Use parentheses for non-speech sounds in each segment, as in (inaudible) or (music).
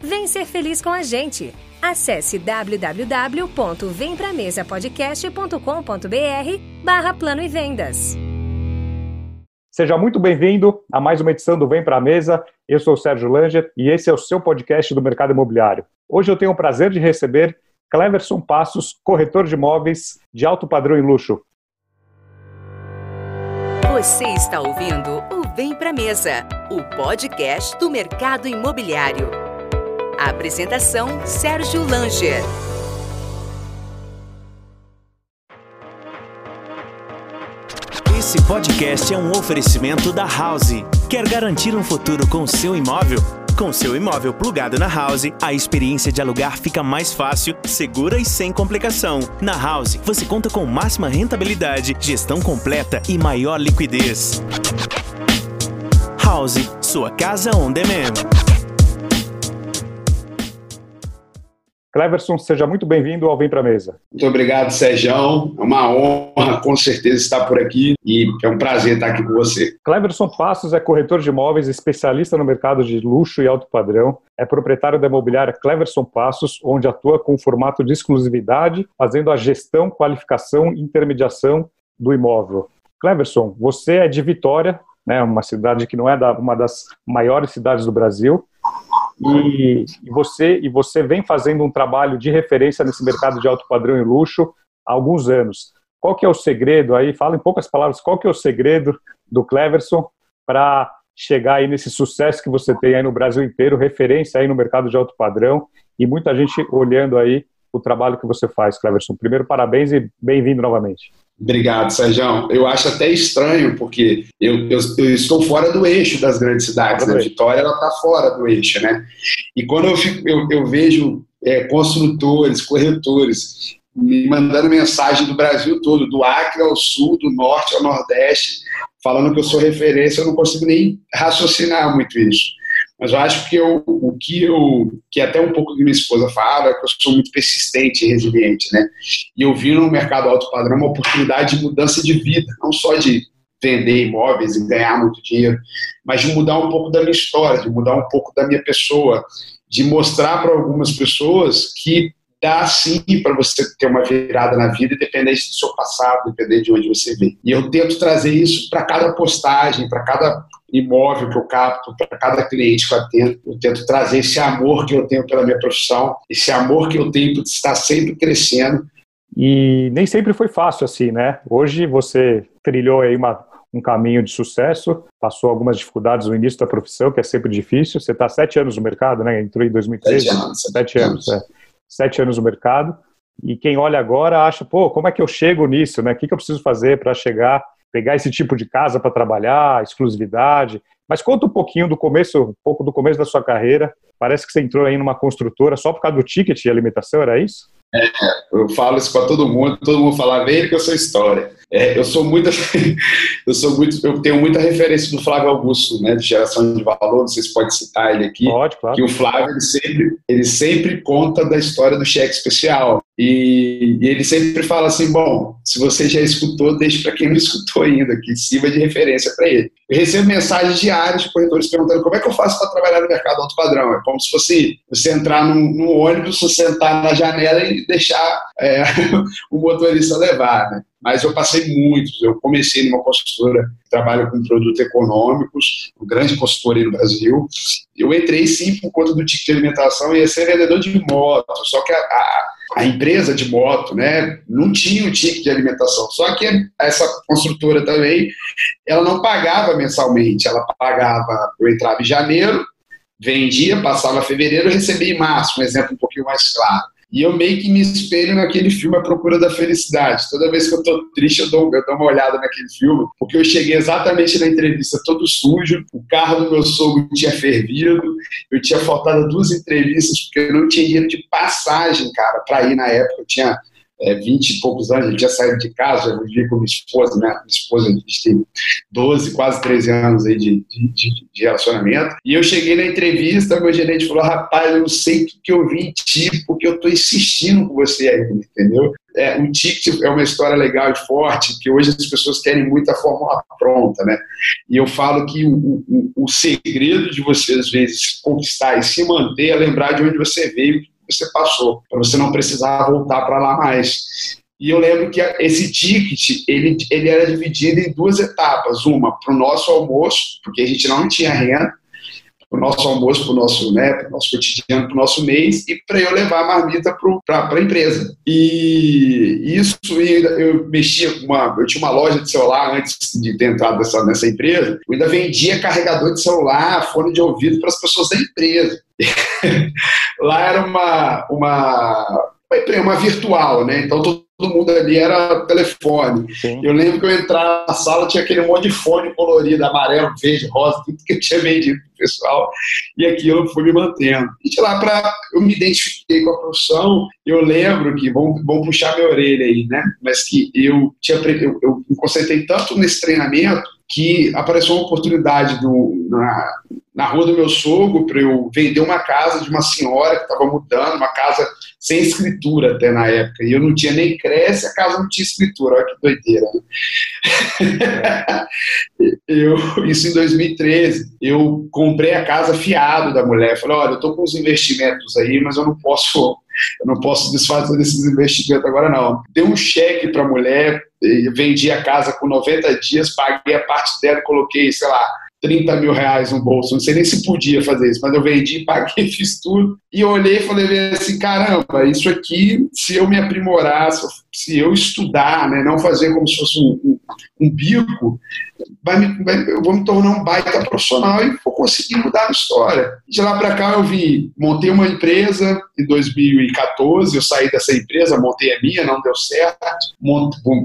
Vem ser feliz com a gente. Acesse www.vempramesapodcast.com.br barra Plano e Vendas. Seja muito bem-vindo a mais uma edição do Vem Pra Mesa. Eu sou o Sérgio Langer e esse é o seu podcast do mercado imobiliário. Hoje eu tenho o prazer de receber Cleverson Passos, corretor de imóveis de alto padrão e luxo. Você está ouvindo o Vem Pra Mesa, o podcast do mercado imobiliário. A apresentação: Sérgio Langer. Esse podcast é um oferecimento da House. Quer garantir um futuro com seu imóvel? Com seu imóvel plugado na House, a experiência de alugar fica mais fácil, segura e sem complicação. Na House, você conta com máxima rentabilidade, gestão completa e maior liquidez. House, sua casa on demand. Cleverson, seja muito bem-vindo ao Vem Pra Mesa. Muito obrigado, Sérgio. É uma honra, com certeza, estar por aqui e é um prazer estar aqui com você. Cleverson Passos é corretor de imóveis, especialista no mercado de luxo e alto padrão. É proprietário da imobiliária Cleverson Passos, onde atua com formato de exclusividade, fazendo a gestão, qualificação e intermediação do imóvel. Cleverson, você é de Vitória, né, uma cidade que não é da, uma das maiores cidades do Brasil, e, e, você, e você vem fazendo um trabalho de referência nesse mercado de alto padrão e luxo há alguns anos. Qual que é o segredo aí? Fala em poucas palavras, qual que é o segredo do Cleverson para chegar aí nesse sucesso que você tem aí no Brasil inteiro, referência aí no mercado de alto padrão e muita gente olhando aí o trabalho que você faz, Cleverson. Primeiro, parabéns e bem-vindo novamente. Obrigado, Sérgio. Eu acho até estranho, porque eu, eu, eu, estou fora do eixo das grandes cidades. Né? Vitória ela está fora do eixo, né? E quando eu, fico, eu, eu vejo é, construtores, corretores me mandando mensagem do Brasil todo, do Acre ao Sul, do Norte ao Nordeste, falando que eu sou referência, eu não consigo nem raciocinar muito isso. Mas eu acho que eu, o que eu, que até um pouco que minha esposa fala, é que eu sou muito persistente e resiliente, né? E eu vi no mercado alto padrão uma oportunidade de mudança de vida, não só de vender imóveis e ganhar muito dinheiro, mas de mudar um pouco da minha história, de mudar um pouco da minha pessoa, de mostrar para algumas pessoas que dá sim para você ter uma virada na vida, independente do seu passado, independente de onde você vem. E eu tento trazer isso para cada postagem, para cada imóvel que eu capto, para cada cliente que eu atendo. Eu tento trazer esse amor que eu tenho pela minha profissão, esse amor que eu tenho por estar sempre crescendo. E nem sempre foi fácil assim, né? Hoje você trilhou aí uma, um caminho de sucesso, passou algumas dificuldades no início da profissão, que é sempre difícil. Você está sete anos no mercado, né? Entrou em 2013. Sete anos. Sete, anos, anos. É. Sete anos no mercado. E quem olha agora acha, pô, como é que eu chego nisso, né? O que, que eu preciso fazer para chegar pegar esse tipo de casa para trabalhar, exclusividade. Mas conta um pouquinho do começo, um pouco do começo da sua carreira. Parece que você entrou aí numa construtora só por causa do ticket de alimentação, era isso? É, eu falo isso para todo mundo, todo mundo fala, vem que eu sou história. É, eu sou muito, (laughs) eu sou muito, eu tenho muita referência do Flávio Augusto, né, de geração de valor. Não sei se pode citar ele aqui. Pode, claro. Que o Flávio ele sempre, ele sempre conta da história do cheque especial. E, e, ele sempre fala assim: bom, se você já escutou, deixe para quem não escutou ainda, que sirva de referência para ele. Eu recebo mensagens diárias de corretores perguntando como é que eu faço para trabalhar no mercado alto padrão. É como se fosse você entrar num, num ônibus, você sentar na janela e deixar é, (laughs) o motorista levar. Né? Mas eu passei muitos. Eu comecei numa consultora que trabalha com produtos econômicos, um grande consultor aí no Brasil. Eu entrei sim por conta do ticket de alimentação e ia ser vendedor de moto. Só que a, a a empresa de moto, né, não tinha o ticket de alimentação. Só que essa construtora também, ela não pagava mensalmente, ela pagava, eu entrava em janeiro, vendia, passava fevereiro, recebia em março, um exemplo um pouquinho mais claro. E eu meio que me espelho naquele filme A Procura da Felicidade. Toda vez que eu tô triste, eu dou, eu dou uma olhada naquele filme, porque eu cheguei exatamente na entrevista todo sujo, o carro do meu sogro tinha fervido, eu tinha faltado duas entrevistas porque eu não tinha dinheiro de passagem, cara, para ir na época. Eu tinha é, 20 e poucos anos, ele tinha saído de casa, já vivia com minha esposa, né? Minha esposa, a gente tem 12, quase 13 anos aí de, de, de, relacionamento. E eu cheguei na entrevista, meu gerente falou: rapaz, eu não sei o que eu vim em ti, porque eu tô insistindo com você aí, entendeu? É, um ticket é uma história legal e forte, que hoje as pessoas querem muito a fórmula pronta, né? E eu falo que o, o, o segredo de você, às vezes, conquistar e se manter é lembrar de onde você veio, você passou, para você não precisar voltar para lá mais. E eu lembro que esse ticket ele, ele era dividido em duas etapas. Uma para o nosso almoço, porque a gente não tinha renda, para o nosso almoço, para o nosso, né, nosso cotidiano, para o nosso mês, e para eu levar a marmita para a empresa. E isso eu mexia com uma. Eu tinha uma loja de celular antes de ter entrado nessa, nessa empresa, eu ainda vendia carregador de celular, fone de ouvido para as pessoas da empresa. (laughs) Lá era uma, uma, uma virtual, né? Então todo mundo ali era telefone. Sim. Eu lembro que eu entrava na sala, tinha aquele monte de fone colorido, amarelo, verde, rosa, tudo que eu tinha vendido pro pessoal, e aquilo foi me mantendo. E de lá para eu me identifiquei com a profissão, eu lembro que, vão, vão puxar minha orelha aí, né? Mas que eu, tinha, eu, eu me concentrei tanto nesse treinamento que apareceu uma oportunidade do, na, na rua do meu sogro para eu vender uma casa de uma senhora que estava mudando, uma casa sem escritura até na época. E eu não tinha nem cresce, a casa não tinha escritura. Olha que doideira. Né? (laughs) eu, isso em 2013. Eu comprei a casa fiado da mulher. Falei, olha, eu estou com uns investimentos aí, mas eu não posso eu não posso desfazer desses investimentos agora não. Dei um cheque para a mulher, vendi a casa com 90 dias, paguei a parte dela coloquei, sei lá, 30 mil reais no bolso. Não sei nem se podia fazer isso, mas eu vendi, (laughs) paguei, fiz tudo. E eu olhei e falei assim: caramba, isso aqui, se eu me aprimorar, se eu estudar, né, não fazer como se fosse um, um, um bico, vai me, vai, eu vou me tornar um baita profissional e vou conseguir mudar a história. De lá para cá eu vi, montei uma empresa em 2014, eu saí dessa empresa, montei a minha, não deu certo,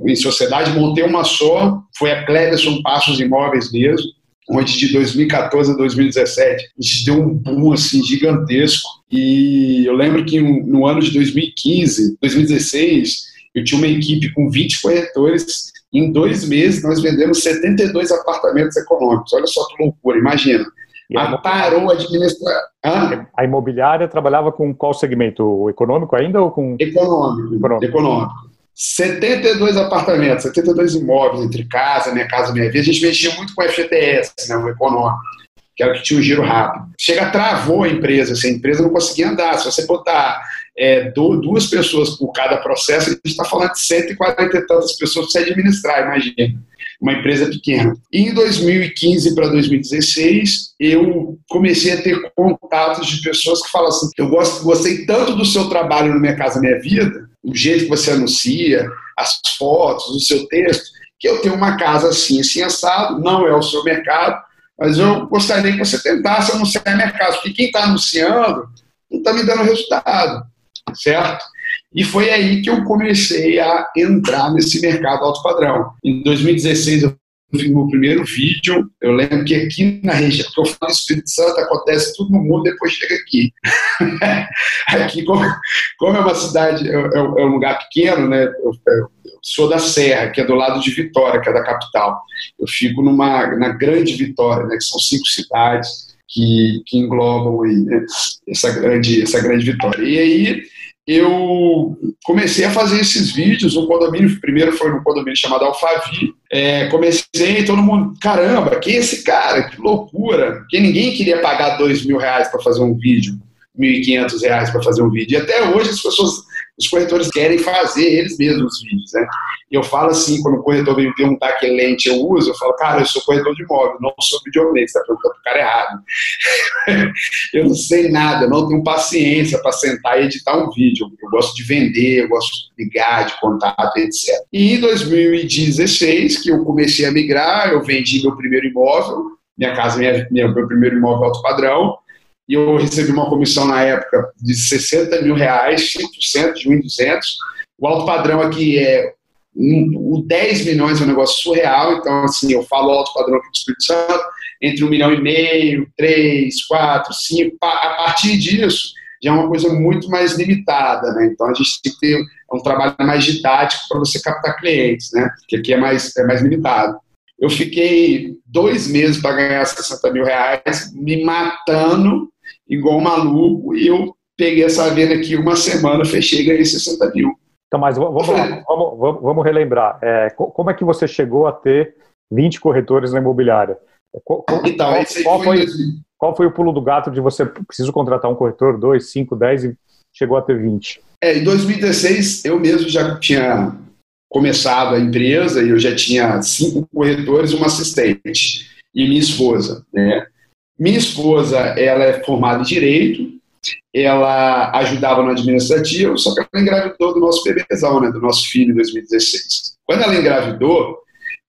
em sociedade montei uma só, foi a Cleverson Passos Imóveis mesmo, onde de 2014 a 2017 a gente deu um boom assim gigantesco. E eu lembro que no ano de 2015, 2016, eu tinha uma equipe com 20 corretores. Em dois meses nós vendemos 72 apartamentos econômicos. Olha só que loucura, imagina. A parou administrar. A imobiliária trabalhava com qual segmento? O econômico ainda ou com. Econômico. Econômico. econômico. 72 apartamentos, 72 imóveis entre casa, minha casa, minha vida. A gente mexia muito com FGTS, né, o econômico, que era o que tinha um giro rápido. Chega, travou a empresa, assim, a empresa não conseguia andar. Se você botar é, duas pessoas por cada processo, a gente está falando de 140 e tantas pessoas para você administrar, imagina. Uma empresa pequena. E em 2015 para 2016, eu comecei a ter contatos de pessoas que falam assim: eu gosto, gostei tanto do seu trabalho no Minha Casa Minha Vida, o jeito que você anuncia, as fotos, o seu texto, que eu tenho uma casa assim, assim assado, não é o seu mercado, mas eu gostaria que você tentasse anunciar casa, porque quem está anunciando não está me dando resultado, certo? E foi aí que eu comecei a entrar nesse mercado alto padrão. Em 2016 eu meu primeiro vídeo. Eu lembro que aqui na região, que eu falo Espírito Santo, acontece tudo no mundo, depois chega aqui. (laughs) aqui, como, como, é uma cidade, é, é, é um lugar pequeno, né? Eu, eu, sou da Serra, que é do lado de Vitória, que é da capital. Eu fico numa, na Grande Vitória, né? Que são cinco cidades que, que englobam aí, né? essa, grande, essa grande vitória. E aí eu comecei a fazer esses vídeos no condomínio, primeiro foi no condomínio chamado Alphaville, é, comecei todo mundo, caramba, quem é esse cara? Que loucura! Que ninguém queria pagar dois mil reais para fazer um vídeo, mil e quinhentos reais para fazer um vídeo. E até hoje as pessoas os corretores querem fazer eles mesmos os vídeos, né? E eu falo assim, quando o corretor vem me perguntar que lente eu uso, eu falo, cara, eu sou corretor de imóvel, não sou videomaker, você está perguntando para o cara errado. (laughs) eu não sei nada, não tenho paciência para sentar e editar um vídeo. Eu gosto de vender, eu gosto de ligar, de contato, etc. E em 2016, que eu comecei a migrar, eu vendi meu primeiro imóvel, minha casa, minha, meu primeiro imóvel alto padrão, e eu recebi uma comissão na época de 60 mil reais, 5% de 1.200. O alto padrão aqui é o 10 milhões é um negócio surreal, então assim, eu falo alto padrão aqui do Espírito Santo, entre um milhão e meio, três, quatro, cinco, a partir disso já é uma coisa muito mais limitada, né? Então a gente tem que ter um trabalho mais didático para você captar clientes, né? Que aqui é mais, é mais limitado. Eu fiquei dois meses para ganhar 60 mil reais, me matando igual maluco, e eu peguei essa venda aqui uma semana, fechei e ganhei 60 mil. Então, mas vamos, vamos, vamos, vamos relembrar. É, como é que você chegou a ter 20 corretores na imobiliária? Qual, então, qual, qual foi, qual foi o pulo do gato de você preciso contratar um corretor, dois, cinco, dez e chegou a ter 20? É, em 2016 eu mesmo já tinha começado a empresa e eu já tinha cinco corretores e uma assistente e minha esposa, né? Minha esposa, ela é formada em Direito, ela ajudava no administrativo, só que ela engravidou do nosso bebezão, né, do nosso filho em 2016. Quando ela engravidou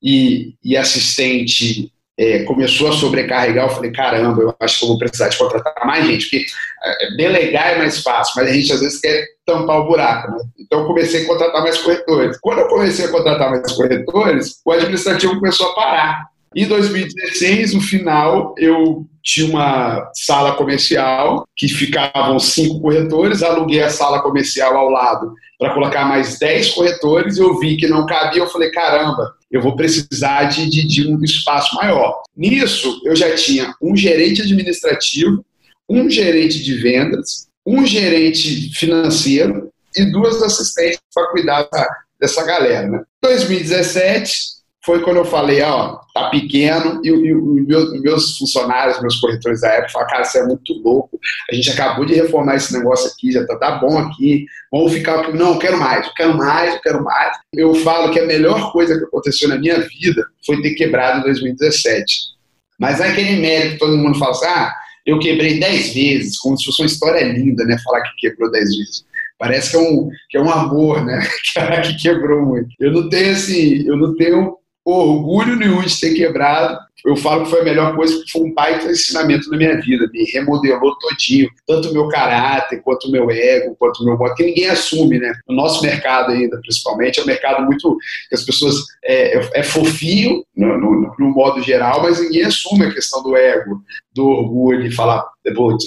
e, e assistente é, começou a sobrecarregar, eu falei, caramba, eu acho que eu vou precisar de contratar mais gente, porque é, delegar é mais fácil, mas a gente às vezes quer tampar o buraco, né? Então eu comecei a contratar mais corretores. Quando eu comecei a contratar mais corretores, o administrativo começou a parar. Em 2016, no final, eu tinha uma sala comercial que ficavam cinco corretores, aluguei a sala comercial ao lado para colocar mais dez corretores, eu vi que não cabia, eu falei, caramba, eu vou precisar de, de, de um espaço maior. Nisso, eu já tinha um gerente administrativo, um gerente de vendas, um gerente financeiro e duas assistentes para cuidar dessa galera. Né? 2017, foi quando eu falei, ó, tá pequeno, e, e, e meus, meus, funcionários, meus corretores da época falaram, cara, isso é muito louco, a gente acabou de reformar esse negócio aqui, já tá, tá bom aqui, vamos ficar, não, eu quero mais, eu quero mais, eu quero mais. Eu falo que a melhor coisa que aconteceu na minha vida foi ter quebrado em 2017. Mas é aquele mérito que todo mundo fala assim, ah, eu quebrei 10 vezes, como se fosse uma história linda, né, falar que quebrou 10 vezes. Parece que é um, que é um amor, né? (laughs) que quebrou muito. Eu não tenho assim, eu não tenho orgulho nenhum de ter quebrado. Eu falo que foi a melhor coisa, porque foi um baita ensinamento na minha vida. Me remodelou todinho, tanto o meu caráter, quanto o meu ego, quanto o meu modo, que ninguém assume, né? No nosso mercado ainda, principalmente, é um mercado muito. que as pessoas. É, é fofinho, no, no, no modo geral, mas ninguém assume a questão do ego, do orgulho, de falar,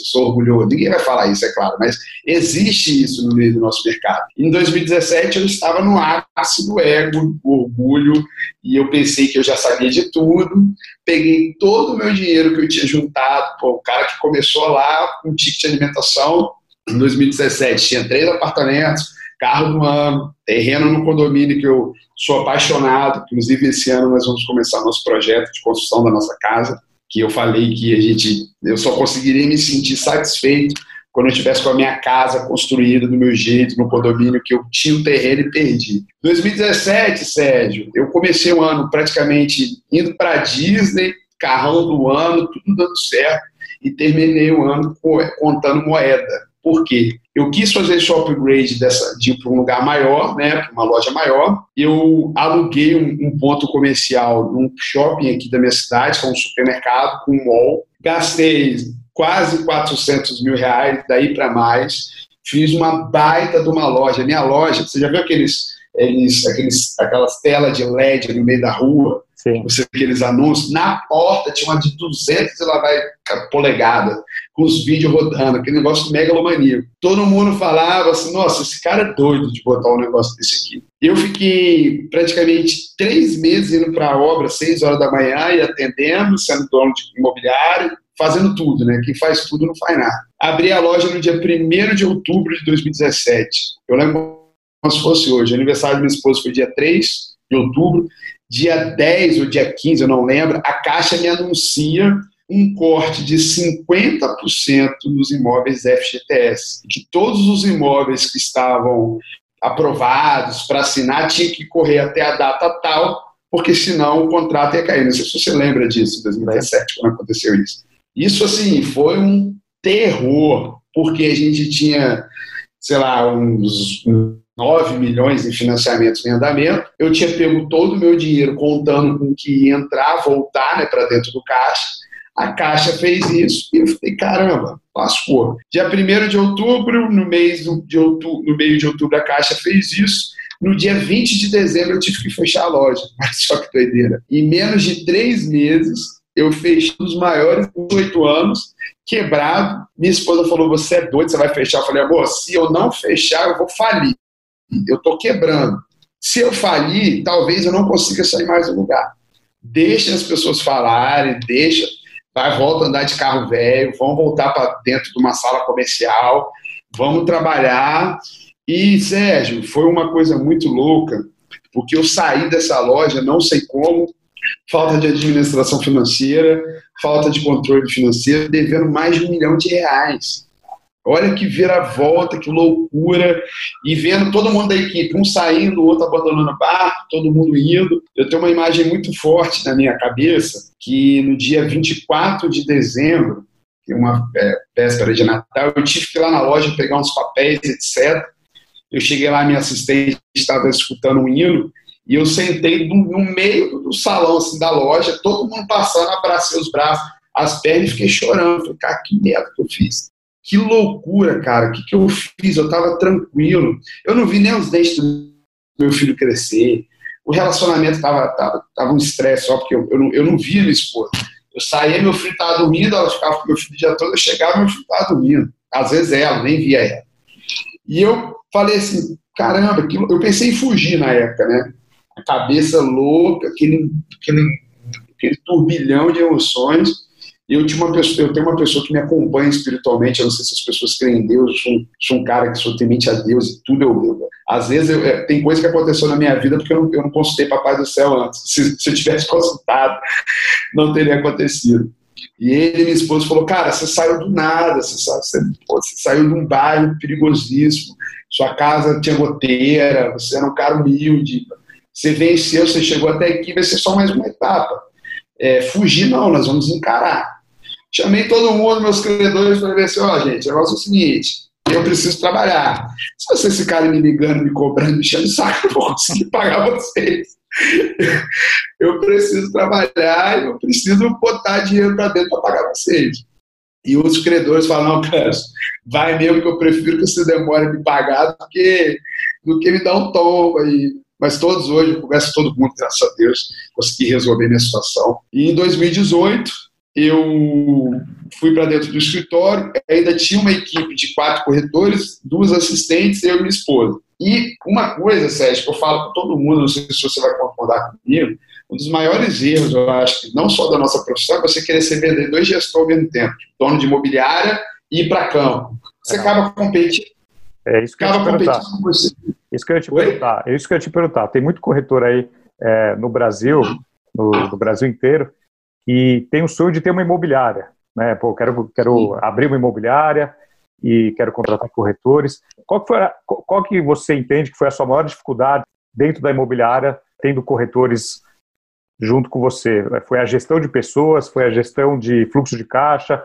sou orgulhoso. Ninguém vai falar isso, é claro, mas existe isso no meio do nosso mercado. Em 2017, eu estava no ápice do ego, do orgulho, e eu pensei que eu já sabia de tudo. Peguei todo o meu dinheiro que eu tinha juntado, pô, o cara que começou lá com um ticket de alimentação, em 2017, tinha três apartamentos, carro do ano, terreno no condomínio que eu sou apaixonado. Inclusive, esse ano nós vamos começar nosso projeto de construção da nossa casa que eu falei que a gente, eu só conseguiria me sentir satisfeito quando eu estivesse com a minha casa construída do meu jeito, no condomínio que eu tinha o terreno e perdi. 2017, Sérgio, eu comecei o ano praticamente indo para Disney, carrão do ano, tudo dando certo, e terminei o ano contando moeda. Por quê? Eu quis fazer esse upgrade dessa, de ir para um lugar maior, né, para uma loja maior. Eu aluguei um, um, ponto comercial num shopping aqui da minha cidade, que é um supermercado com um mall. Gastei quase 400 mil reais, daí para mais. Fiz uma baita de uma loja. Minha loja, você já viu aqueles, eles, aqueles, aquelas telas de LED no meio da rua? Sim. Você, aqueles anúncios. Na porta tinha uma de 200 e lá vai polegadas, com os vídeos rodando, aquele negócio megalomaníaco. Todo mundo falava assim: nossa, esse cara é doido de botar um negócio desse aqui. Eu fiquei praticamente três meses indo para a obra, seis horas da manhã, e atendendo, sendo dono de imobiliário, fazendo tudo, né? Quem faz tudo não faz nada. Abri a loja no dia 1 de outubro de 2017. Eu lembro como se fosse hoje. O aniversário da minha esposa foi dia 3 de outubro dia 10 ou dia 15, eu não lembro, a Caixa me anuncia um corte de 50% nos imóveis FGTS, que todos os imóveis que estavam aprovados para assinar tinham que correr até a data tal, porque senão o contrato ia cair. Não sei se você lembra disso, em 2017, quando aconteceu isso. Isso, assim, foi um terror, porque a gente tinha, sei lá, uns 9 milhões em financiamentos em andamento. Eu tinha pego todo o meu dinheiro contando com que ia entrar, voltar né, para dentro do caixa. A Caixa fez isso e eu falei, caramba, lascou. Dia 1 de outubro, no, mês de outubro, no meio de outubro, a Caixa fez isso. No dia 20 de dezembro, eu tive que fechar a loja. (laughs) Mas só que doideira. Em menos de três meses, eu fechei os maiores oito anos, quebrado. Minha esposa falou: Você é doido, você vai fechar? Eu falei: Amor, se eu não fechar, eu vou falir. Eu estou quebrando. Se eu falir, talvez eu não consiga sair mais do lugar. Deixa as pessoas falarem, deixa vai, volta a andar de carro velho, vamos voltar para dentro de uma sala comercial, vamos trabalhar. E, Sérgio, foi uma coisa muito louca, porque eu saí dessa loja, não sei como, falta de administração financeira, falta de controle financeiro, devendo mais de um milhão de reais. Olha que vira-volta, que loucura. E vendo todo mundo da equipe, um saindo, o outro abandonando o barco, todo mundo indo. Eu tenho uma imagem muito forte na minha cabeça que no dia 24 de dezembro, uma é, véspera de Natal, eu tive que ir lá na loja pegar uns papéis, etc. Eu cheguei lá, minha assistente estava escutando um hino, e eu sentei no, meio do salão assim, da loja, todo mundo passando, abracei os braços, as pernas e fiquei chorando. Falei, cara, que merda que eu fiz. Que loucura, cara. O que, que eu fiz? Eu estava tranquilo. Eu não vi nem os dentes do meu filho crescer. O relacionamento estava tava, tava um estresse só, porque eu, eu, não, eu não via minha esposa. Eu saía, meu filho estava dormindo, ela ficava com meu filho o dia todo, eu chegava, meu filho estava dormindo. Às vezes ela, nem via ela. E eu falei assim, caramba, eu pensei em fugir na época, né? A cabeça louca, aquele, aquele, aquele turbilhão de emoções. Eu, tinha uma pessoa, eu tenho uma pessoa que me acompanha espiritualmente, eu não sei se as pessoas creem em Deus, eu sou um, sou um cara que sou temente a Deus e tudo eu, eu às vezes eu, é, tem coisa que aconteceu na minha vida porque eu não, eu não consultei Papai do Céu antes. (laughs) Se, se eu tivesse consultado, não teria acontecido. E ele, minha esposa, falou: Cara, você saiu do nada, você, você, você saiu de um bairro perigosíssimo, sua casa tinha goteira, você era um cara humilde, você venceu, você chegou até aqui, vai ser só mais uma etapa. É, fugir, não, nós vamos encarar. Chamei todo mundo, meus credores, para ver assim, ó, gente, o negócio é o seguinte, eu preciso trabalhar. Se vocês ficarem me ligando, me cobrando, me enchendo o saco, eu vou conseguir pagar vocês. (laughs) Eu preciso trabalhar, eu preciso botar dinheiro para dentro para pagar vocês. E os credores falam, não, cara, vai mesmo que eu prefiro que você demore me pagar do que, do que me dar um tom aí. Mas todos hoje, eu converso com todo mundo, graças a Deus, consegui resolver minha situação. E em 2018, eu fui para dentro do escritório, ainda tinha uma equipe de quatro corretores, duas assistentes, eu e minha esposa. E uma coisa, Sérgio, que eu falo para todo mundo, não sei se você vai concordar comigo, um dos maiores erros, eu acho, não só da nossa profissão, é você querer ser vendedor e gestor ao mesmo tempo, dono de imobiliária e ir para campo. Você é. acaba competindo. É isso que acaba eu te perguntar. Isso que eu ia te Oi? perguntar. Isso que eu ia te perguntar. Tem muito corretor aí é, no Brasil, no, no Brasil inteiro, e tem o sonho de ter uma imobiliária. Né? Pô, quero, quero abrir uma imobiliária e quero contratar corretores. Qual que, foi a, qual que você entende que foi a sua maior dificuldade dentro da imobiliária, tendo corretores junto com você? Foi a gestão de pessoas, foi a gestão de fluxo de caixa,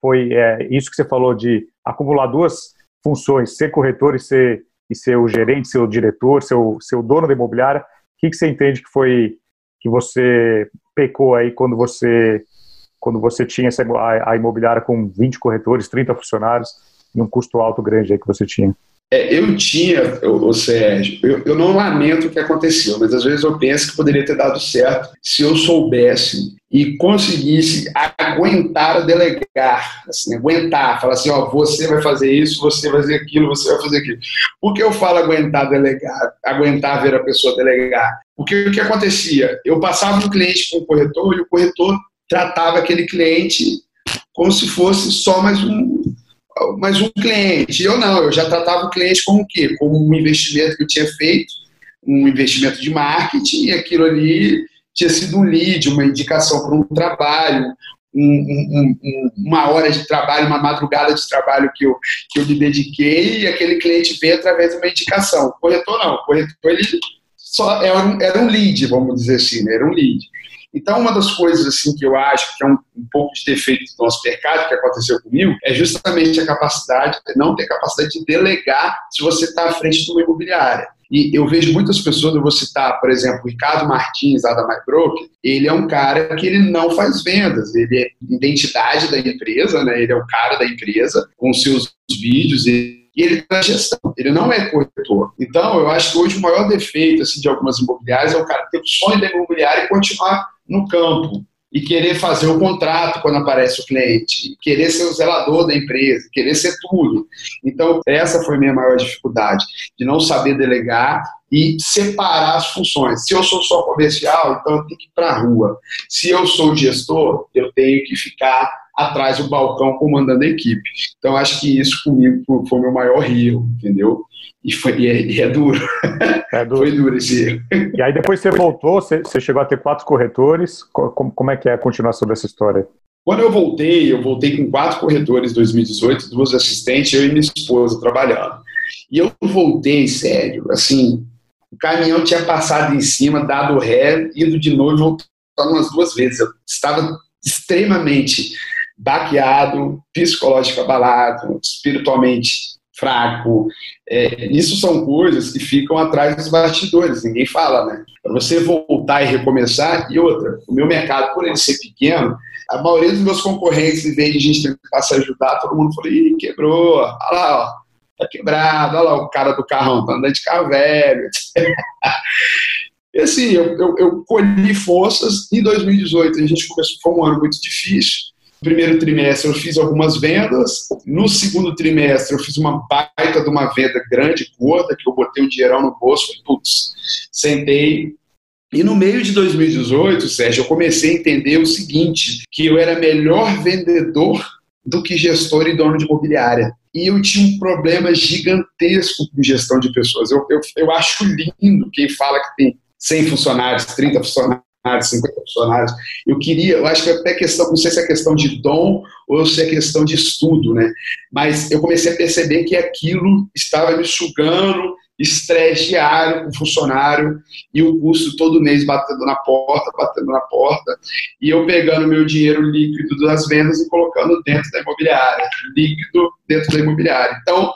foi é, isso que você falou de acumular duas funções, ser corretor e ser, e ser o gerente, ser o diretor, ser o dono da imobiliária. O que, que você entende que foi que você pecou aí quando você quando você tinha essa, a, a imobiliária com 20 corretores, 30 funcionários e um custo alto grande aí que você tinha? É, eu tinha, o Sérgio, eu, eu, não lamento o que aconteceu, mas às vezes eu penso que poderia ter dado certo se eu soubesse e conseguisse aguentar delegar, assim, aguentar, falar assim, ó, você vai fazer isso, você vai fazer aquilo, você vai fazer aquilo. Por que eu falo aguentar delegar, aguentar ver a pessoa delegar? Porque o que acontecia? Eu passava um cliente com o corretor e o corretor tratava aquele cliente como se fosse só mais um mais um cliente. Eu não, eu já tratava o cliente como o quê? Como um investimento que eu tinha feito, um investimento de marketing, e aquilo ali tinha sido um lead, uma indicação para um trabalho, um, um, uma hora de trabalho, uma madrugada de trabalho que eu, que eu me dediquei e aquele cliente veio através de uma indicação. O corretor não, o corretor ele só era um, era um lead, vamos dizer assim, né? era um lead. Então, uma das coisas assim que eu acho que é um, um, pouco de defeito do nosso mercado, que aconteceu comigo, é justamente a capacidade, não ter capacidade de delegar se você está à frente de uma imobiliária. E eu vejo muitas pessoas, eu vou citar, por exemplo, o Ricardo Martins, lá da MyBroker, ele é um cara que ele não faz vendas, ele é identidade da empresa, né? ele é o cara da empresa, com seus vídeos, e ele está gestão, ele não é corretor. Então, eu acho que hoje o maior defeito assim, de algumas imobiliárias é o cara ter o sonho da imobiliária e continuar no campo e querer fazer o contrato quando aparece o cliente, querer ser o zelador da empresa, querer ser tudo. Então, essa foi a minha maior dificuldade, de não saber delegar e separar as funções. Se eu sou só comercial, então eu tenho que ir para a rua. Se eu sou gestor, eu tenho que ficar atrás do balcão comandando a equipe. Então, acho que isso comigo foi o meu maior rio, entendeu? E, foi, e, é, e é duro. (laughs) É duro. foi duro esse erro. E aí depois você voltou, você, você chegou a ter quatro corretores. Como, como é que é a continuação dessa história? Quando eu voltei, eu voltei com quatro corretores em 2018, duas assistentes, eu e minha esposa trabalhando. E eu voltei, sério, assim, o caminhão tinha passado em cima, dado ré, ido de novo e voltando umas duas vezes. Eu estava extremamente baqueado, psicológico abalado, espiritualmente fraco. É, isso são coisas que ficam atrás dos bastidores, ninguém fala, né? Para você voltar e recomeçar, e outra, o meu mercado, por ele ser pequeno, a maioria dos meus concorrentes, em vez de a gente tentar se ajudar, todo mundo falou, ih, quebrou, olha lá, ó, tá quebrado, olha lá o cara do carrão, tá andando de carro velho. (laughs) e assim, eu, eu, eu colhi forças, em 2018 a gente começou, foi um ano muito difícil, primeiro trimestre eu fiz algumas vendas, no segundo trimestre eu fiz uma baita de uma venda grande, gorda, que eu botei um dinheirão no bolso, putz, sentei. E no meio de 2018, Sérgio, eu comecei a entender o seguinte, que eu era melhor vendedor do que gestor e dono de imobiliária. E eu tinha um problema gigantesco com gestão de pessoas. Eu, eu, eu acho lindo quem fala que tem 100 funcionários, 30 funcionários, 50 funcionários. Eu queria, eu acho que até questão, não sei se é questão de dom ou se é questão de estudo, né? Mas eu comecei a perceber que aquilo estava me sugando estresse diário com funcionário e o custo todo mês batendo na porta, batendo na porta, e eu pegando meu dinheiro líquido das vendas e colocando dentro da imobiliária, líquido dentro da imobiliária. Então,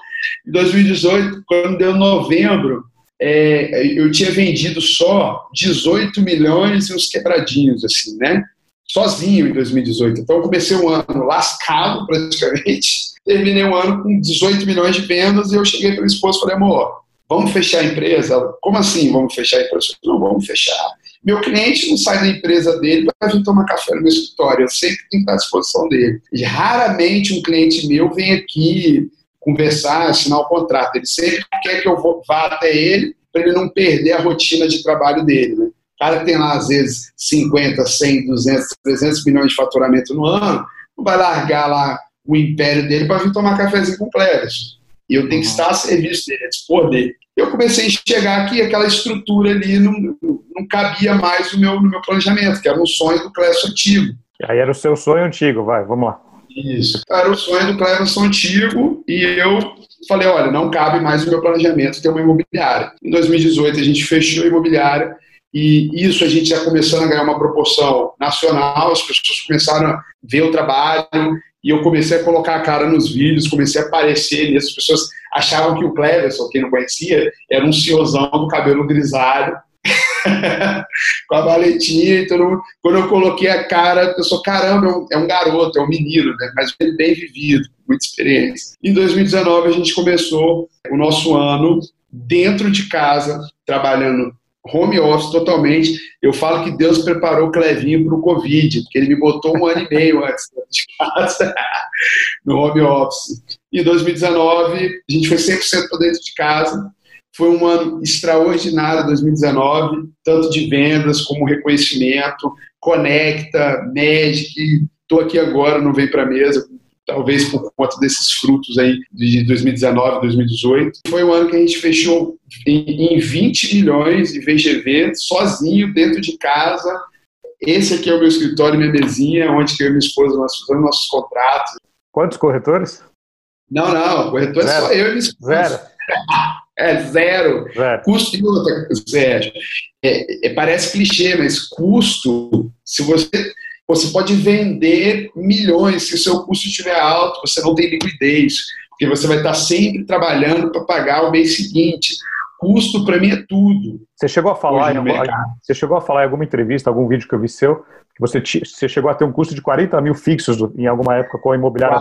em 2018, quando deu novembro, é, eu tinha vendido só 18 milhões e uns quebradinhos, assim, né? Sozinho em 2018. Então eu comecei um ano lascado praticamente, (laughs) terminei um ano com 18 milhões de vendas e eu cheguei para o esposo e falei, amor, vamos fechar a empresa? Como assim vamos fechar a empresa? Não, vamos fechar. Meu cliente não sai da empresa dele para vir tomar café no meu escritório, eu sempre tenho que estar à disposição dele. E raramente um cliente meu vem aqui conversar, assinar o contrato. Ele sempre quer que eu vá até ele para ele não perder a rotina de trabalho dele. Né? O cara tem lá, às vezes, 50, 100, 200, 300 milhões de faturamento no ano, não vai largar lá o império dele para vir tomar cafezinho com plebes. E eu tenho que estar a serviço dele, a dispor dele. Eu comecei a enxergar que aquela estrutura ali não, não cabia mais no meu, no meu planejamento, que era um sonho do Clécio antigo. Aí era o seu sonho antigo, vai, vamos lá. Isso. Era o sonho do Cleverson antigo e eu falei, olha, não cabe mais no meu planejamento ter uma imobiliária. Em 2018 a gente fechou a imobiliária e isso a gente já começando a ganhar uma proporção nacional, as pessoas começaram a ver o trabalho e eu comecei a colocar a cara nos vídeos, comecei a aparecer nisso. As pessoas achavam que o Cleverson, quem não conhecia, era um ciozão do cabelo grisalho, (laughs) com a maletinha e todo mundo. Quando eu coloquei a cara, a pessoa, caramba, é um, é garoto, é um menino, né? mas ele bem vivido, muita experiência. Em 2019, a gente começou o nosso ano dentro de casa, trabalhando home office totalmente. Eu falo que Deus preparou o Clevinho para o Covid, porque ele me botou um ano e meio antes de casa, (laughs) no home office. Em 2019, a gente foi 100% para dentro de casa foi um ano extraordinário 2019, tanto de vendas como reconhecimento, Conecta, Magic, estou aqui agora, não veio para a mesa, talvez por conta desses frutos aí de 2019, 2018. Foi um ano que a gente fechou em 20 milhões de VGV sozinho dentro de casa, esse aqui é o meu escritório, minha mesinha, onde eu e minha esposa nós fazemos nossos contratos. Quantos corretores? Não, não, corretor zero. é só eu e minha esposa. Zero. (laughs) É zero. zero. Custo de outra, Sérgio. É, é, parece clichê, mas custo, se você você pode vender milhões, se o seu custo estiver alto, você não tem liquidez, porque você vai estar sempre trabalhando para pagar o mês seguinte. Custo para mim é tudo. Você chegou a falar, em alguma, você chegou a falar em alguma entrevista, algum vídeo que eu vi seu, que você, você chegou a ter um custo de 40 mil fixos em alguma época com a imobiliária?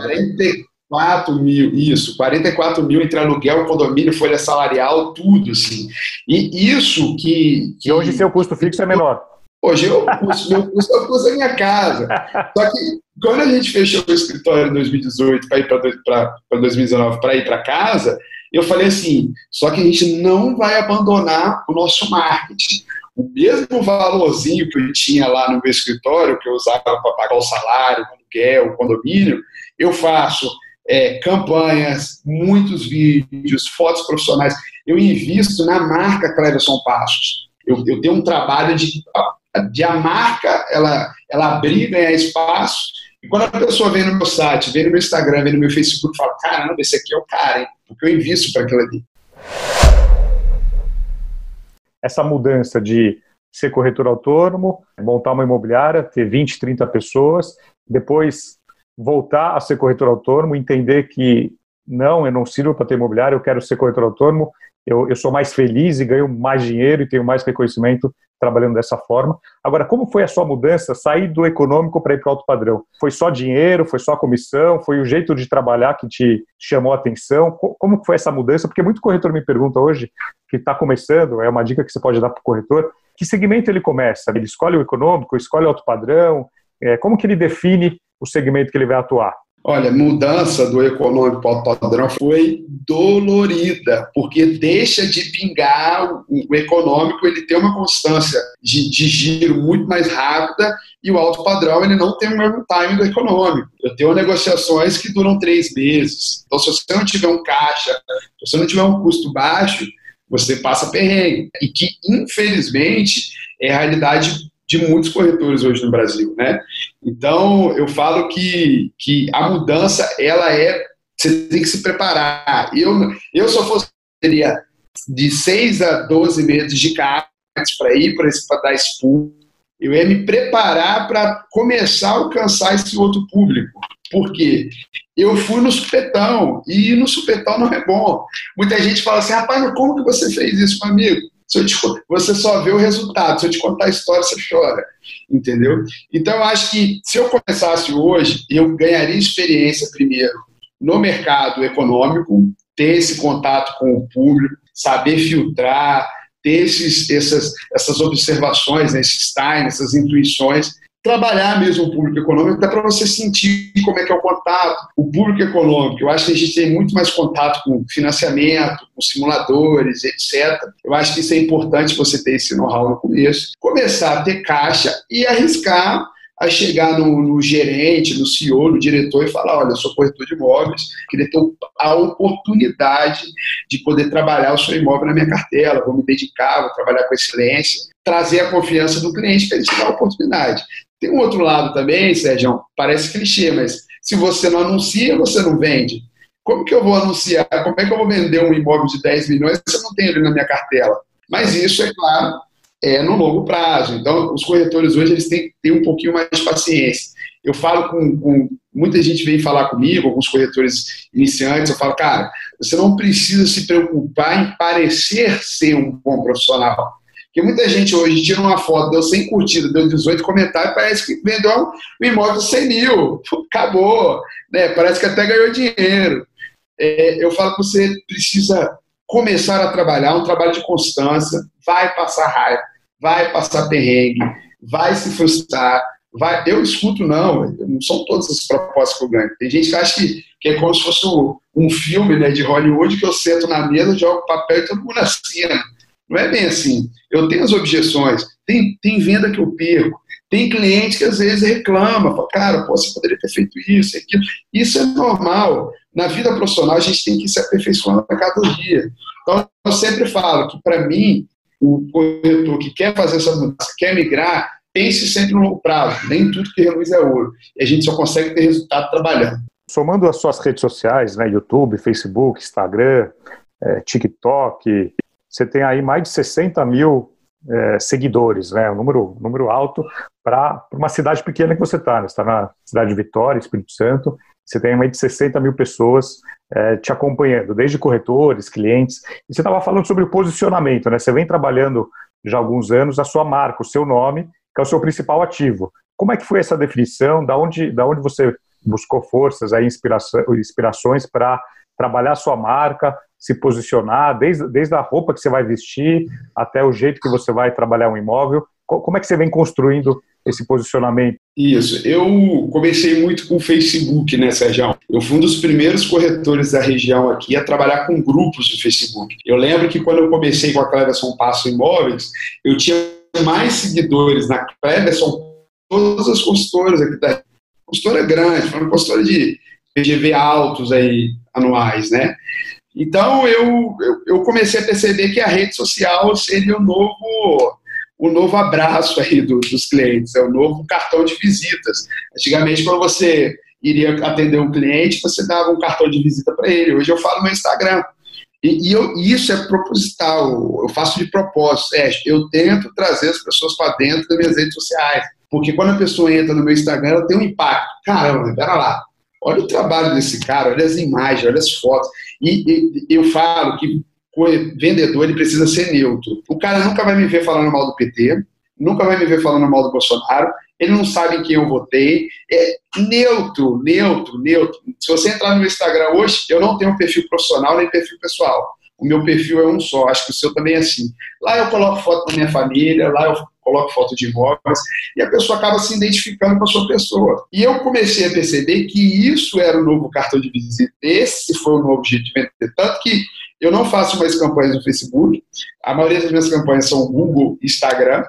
44 mil, isso, 44 mil entre aluguel, condomínio, folha salarial, tudo, assim. E isso que. que e hoje seu custo fixo é menor. Hoje eu custo, meu custo é o custo da minha casa. Só que quando a gente fechou o escritório em 2018 para ir para 2019 para ir para casa, eu falei assim: só que a gente não vai abandonar o nosso marketing. O mesmo valorzinho que eu tinha lá no meu escritório, que eu usava para pagar o salário, o aluguel, o condomínio, eu faço é, campanhas, muitos vídeos, fotos profissionais. Eu invisto na marca Cleverson Passos. Eu, eu tenho um trabalho de, de a marca ela, ela abrir, ganhar espaço. E quando a pessoa vem no meu site, vem no meu Instagram, vem no meu Facebook, fala: caramba, esse aqui é o cara, hein? porque eu invisto para aquilo ali. Essa mudança de ser corretor autônomo, montar uma imobiliária, ter 20, 30 pessoas, depois voltar a ser corretor autônomo, entender que não, eu não sirvo para ter imobiliária, eu quero ser corretor autônomo, eu, eu sou mais feliz e ganho mais dinheiro e tenho mais reconhecimento trabalhando dessa forma. Agora, como foi a sua mudança, sair do econômico para ir para o alto padrão? Foi só dinheiro, foi só comissão, foi o jeito de trabalhar que te chamou a atenção? Como foi essa mudança? Porque muito corretor me pergunta hoje, que está começando, é uma dica que você pode dar para o corretor, que segmento ele começa? Ele escolhe o econômico, escolhe o alto padrão? É, como que ele define o segmento que ele vai atuar? Olha, mudança do econômico para o padrão foi dolorida, porque deixa de pingar o, econômico, ele tem uma constância de, de, giro muito mais rápida e o alto padrão ele não tem o mesmo time do econômico. Eu tenho negociações que duram três meses. Então, se você não tiver um caixa, se você não tiver um custo baixo, você passa perrengue. E que, infelizmente, é a realidade de muitos corretores hoje no Brasil, né? Então, eu falo que, que a mudança, ela é, você tem que se preparar. Eu, eu só fosse, teria de 6 a 12 meses de cartas para ir para dar esse público, eu ia me preparar para começar a alcançar esse outro público. Por quê? Eu fui no supetão, e no supetão não é bom. Muita gente fala assim, rapaz, como que você fez isso comigo? Se eu te, você só vê o resultado. Se eu te contar a história, você chora. Entendeu? Então, eu acho que se eu começasse hoje, eu ganharia experiência primeiro no mercado econômico, ter esse contato com o público, saber filtrar, ter esses, essas, essas observações, né, esses times, essas intuições, trabalhar mesmo o público econômico, até para você sentir como é que é o contato. O público econômico, eu acho que a gente tem muito mais contato com financiamento, com simuladores, etc. Eu acho que isso é importante você ter esse know-how no começo. Começar a ter caixa e arriscar a chegar no, no, gerente, no CEO, no diretor e falar, olha, eu sou corretor de imóveis, queria ter a oportunidade de poder trabalhar o seu imóvel na minha cartela, vou me dedicar, vou trabalhar com excelência, trazer a confiança do cliente para ele te dar a oportunidade. Tem um outro lado também, Sérgio, parece clichê, mas se você não anuncia, você não vende. Como que eu vou anunciar? Como é que eu vou vender um imóvel de 10 milhões se eu não tenho ele na minha cartela? Mas isso, é claro, é no longo prazo. Então, os corretores hoje eles têm que ter um pouquinho mais de paciência. Eu falo com, com muita gente vem falar comigo, alguns corretores iniciantes, eu falo, cara, você não precisa se preocupar em parecer ser um bom profissional. Porque muita gente hoje tira uma foto, deu 100 curtidas, deu 18 comentários, parece que vendeu um imóvel de 100 mil. (laughs) Acabou. Né? Parece que até ganhou dinheiro. É, eu falo que você precisa começar a trabalhar, um trabalho de constância, vai passar raiva, vai passar perrengue, vai se frustrar, vai. Eu escuto, não, não são todas as propostas que eu ganho. Tem gente que acha que, que é como se fosse um, filme né, de Hollywood que eu sento na mesa, jogo papel e todo mundo assina. Não é bem assim. Eu tenho as objeções, tem, tem venda que eu perco, tem cliente que às vezes reclama, fala, cara, pô, você poderia ter feito isso, aquilo. Isso é normal. Na vida profissional, a gente tem que se aperfeiçoando a cada dia. Então, eu sempre falo que, para mim, o corretor que quer fazer essa mudança, quer migrar, pense sempre no longo prazo. Nem tudo que reluz é ouro. E a gente só consegue ter resultado trabalhando. Somando as suas redes sociais, né, YouTube, Facebook, Instagram, é, TikTok, você tem aí mais de 60 mil é, seguidores, né, um número, número alto para uma cidade pequena que você está. Né? Você está na cidade de Vitória, Espírito Santo, você tem mais de 60 mil pessoas é, te acompanhando, desde corretores, clientes. E você estava falando sobre o posicionamento, né? Você vem trabalhando já há alguns anos a sua marca, o seu nome, que é o seu principal ativo. Como é que foi essa definição? Da onde, da onde você buscou forças, aí, inspirações para trabalhar a sua marca, se posicionar, desde, desde a roupa que você vai vestir até o jeito que você vai trabalhar um imóvel? Como é que você vem construindo esse posicionamento? Isso. Eu comecei muito com o Facebook, né, Sérgio? Eu fui um dos primeiros corretores da região aqui a trabalhar com grupos do Facebook. Eu lembro que quando eu comecei com a Cleverson Passo Imóveis, eu tinha mais seguidores na Cleverson, todas as consultoras aqui da consultora grande, uma consultora de PGV altos aí, anuais, né? Então eu, eu, comecei a perceber que a rede social seria o novo o novo abraço aí do, dos clientes, é o novo cartão de visitas. Antigamente, quando você iria atender um cliente, você dava um cartão de visita para ele. Hoje eu falo no Instagram. E, e eu, isso é proposital, eu faço de propósito. É, eu tento trazer as pessoas para dentro das minhas redes sociais. Porque quando a pessoa entra no meu Instagram, ela tem um impacto. Caramba, pera lá. Olha o trabalho desse cara, olha as imagens, olha as fotos. E, e eu falo que vendedor ele precisa ser neutro. O cara nunca vai me ver falando mal do PT, nunca vai me ver falando mal do Bolsonaro, ele não sabe em quem eu votei. É neutro, neutro, neutro. Se você entrar no meu Instagram hoje, eu não tenho perfil profissional nem perfil pessoal. O meu perfil é um só, acho que o seu também é assim. Lá eu coloco foto da minha família, lá eu coloco foto de imóveis, e a pessoa acaba se identificando com a sua pessoa. E eu comecei a perceber que isso era o novo cartão de visita, esse foi o novo vender. Tanto que eu não faço mais campanhas no Facebook, a maioria das minhas campanhas são Google, Instagram.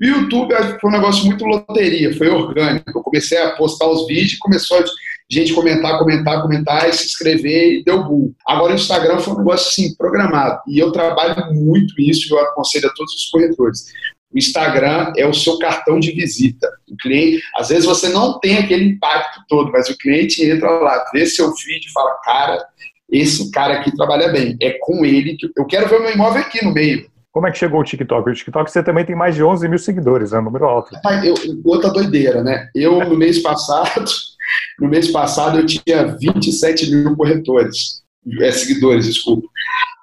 O YouTube foi um negócio muito loteria, foi orgânico. Eu comecei a postar os vídeos, começou a gente comentar, comentar, comentar, e se inscrever e deu boom. Agora o Instagram foi um negócio assim, programado. E eu trabalho muito isso e eu aconselho a todos os corretores. O Instagram é o seu cartão de visita. O cliente, às vezes você não tem aquele impacto todo, mas o cliente entra lá, vê seu feed e fala, cara, esse cara aqui trabalha bem. É com ele que eu quero ver o meu imóvel aqui no meio. Como é que chegou o TikTok? O TikTok você também tem mais de 11 mil seguidores, é um número alto. Eu, outra doideira, né? Eu, no mês passado, (laughs) no mês passado eu tinha 27 mil corretores, é, seguidores, desculpa.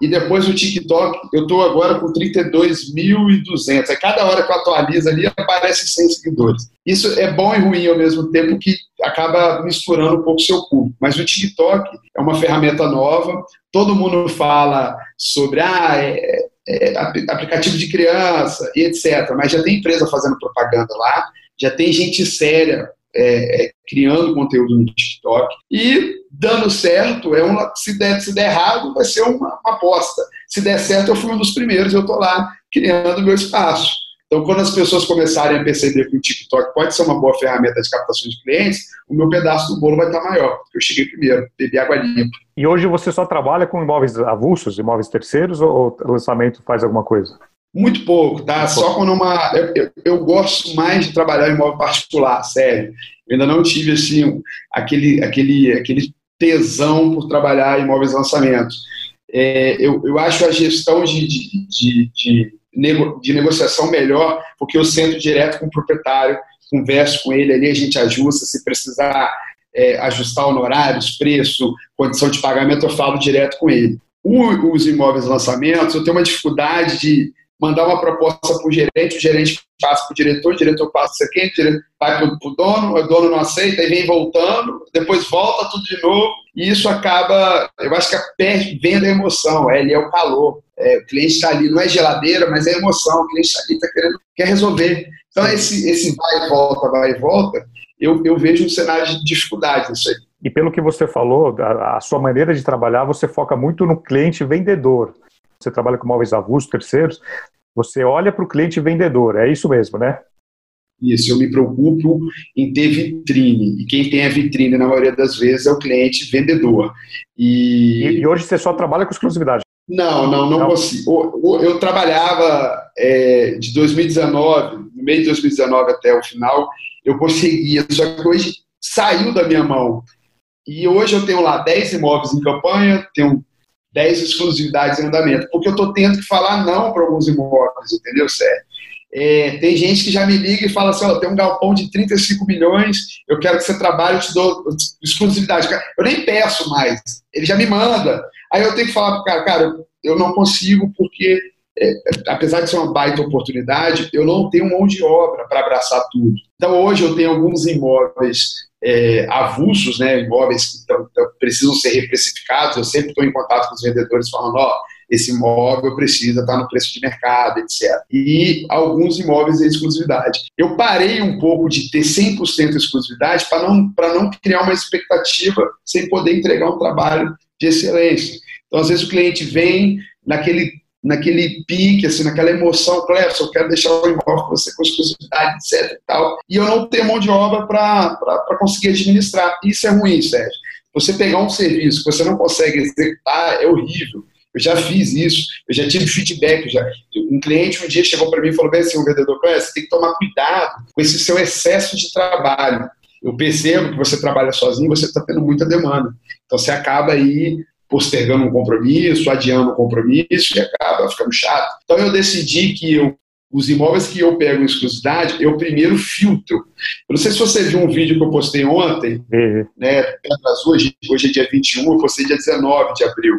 E depois o TikTok, eu estou agora com 32.200. É cada hora que eu atualizo ali, aparece 100 seguidores. Isso é bom e ruim ao mesmo tempo, que acaba misturando um pouco o seu público. Mas o TikTok é uma ferramenta nova, todo mundo fala sobre ah, é, é, aplicativo de criança e etc. Mas já tem empresa fazendo propaganda lá, já tem gente séria é, é, criando conteúdo no TikTok. E dando certo é uma se der se der errado vai ser uma, aposta se der certo eu fui um dos primeiros eu estou lá criando meu espaço. Então quando as pessoas começarem a perceber que o TikTok pode ser uma boa ferramenta de captação de clientes o meu pedaço do bolo vai estar maior porque eu cheguei primeiro bebi água limpa. E hoje você só trabalha com imóveis avulsos imóveis terceiros ou o lançamento faz alguma coisa muito pouco, tá? Muito Só quando uma. Eu, eu, eu, gosto mais de trabalhar em imóvel particular, sério. Eu ainda não tive assim, aquele, aquele, aquele tesão por trabalhar em imóveis lançamentos. É, eu, eu acho a gestão de, de, de, de, nego, de negociação melhor, porque eu sento direto com o proprietário, converso com ele ali, a gente ajusta, se precisar é, ajustar honorários, preço, condição de pagamento, eu falo direto com ele. O, os imóveis lançamentos, eu tenho uma dificuldade de mandar uma proposta para o gerente, o gerente passa para o diretor, o diretor passa isso aqui, vai para o dono, o dono não aceita e vem voltando, depois volta tudo de novo, e isso acaba, eu acho que perde, venda a emoção, é, ele é o calor. É, o cliente está ali, não é geladeira, mas é emoção, o cliente está ali, está querendo, quer resolver. Então, esse, esse vai e volta, vai e volta, eu, eu vejo um cenário de dificuldade nisso aí. E pelo que você falou, a, a sua maneira de trabalhar, você foca muito no cliente vendedor você trabalha com móveis avulsos, terceiros, você olha para o cliente vendedor, é isso mesmo, né? Isso, eu me preocupo em ter vitrine. E quem tem a vitrine, na maioria das vezes, é o cliente vendedor. E, e, hoje você só trabalha com exclusividade? Não, não, não, não. consigo. Eu, eu trabalhava é, de 2019, no meio de 2019 até o final, eu conseguia, só que hoje saiu da minha mão. E hoje eu tenho lá 10 imóveis em campanha, tenho 10 exclusividades em andamento, porque eu estou tendo que falar não para alguns imóveis, entendeu, Sérgio? É, tem gente que já me liga e fala assim: ó, tem um galpão de 35 milhões, eu quero que você trabalhe, eu te dou exclusividade. Eu nem peço mais, ele já me manda. Aí eu tenho que falar para o cara: cara, eu não consigo porque, é, apesar de ser uma baita oportunidade, eu não tenho mão de obra para abraçar tudo. Então hoje eu tenho alguns imóveis é, avulsos, né, imóveis que tão, tão, precisam ser reprecificados. Eu sempre estou em contato com os vendedores falando: ó esse imóvel precisa estar no preço de mercado, etc. E alguns imóveis em exclusividade. Eu parei um pouco de ter 100% exclusividade para não, não criar uma expectativa sem poder entregar um trabalho de excelência. Então, às vezes, o cliente vem naquele naquele pique, assim, naquela emoção, Clepson, eu quero deixar o imóvel para você com exclusividade, etc e tal, e eu não tenho mão de obra para conseguir administrar. Isso é ruim, Sérgio. Você pegar um serviço que você não consegue executar é horrível. Eu já fiz isso, eu já tive feedback. Já. Um cliente um dia chegou para mim e falou: assim, um vendedor, você tem que tomar cuidado com esse seu excesso de trabalho. Eu percebo que você trabalha sozinho, você está tendo muita demanda. Então você acaba aí postergando um compromisso, adiando um compromisso e acaba ficando chato. Então eu decidi que eu, os imóveis que eu pego em exclusividade, eu primeiro filtro. Eu não sei se você viu um vídeo que eu postei ontem, uhum. né, hoje, hoje é dia 21, eu postei dia 19 de abril.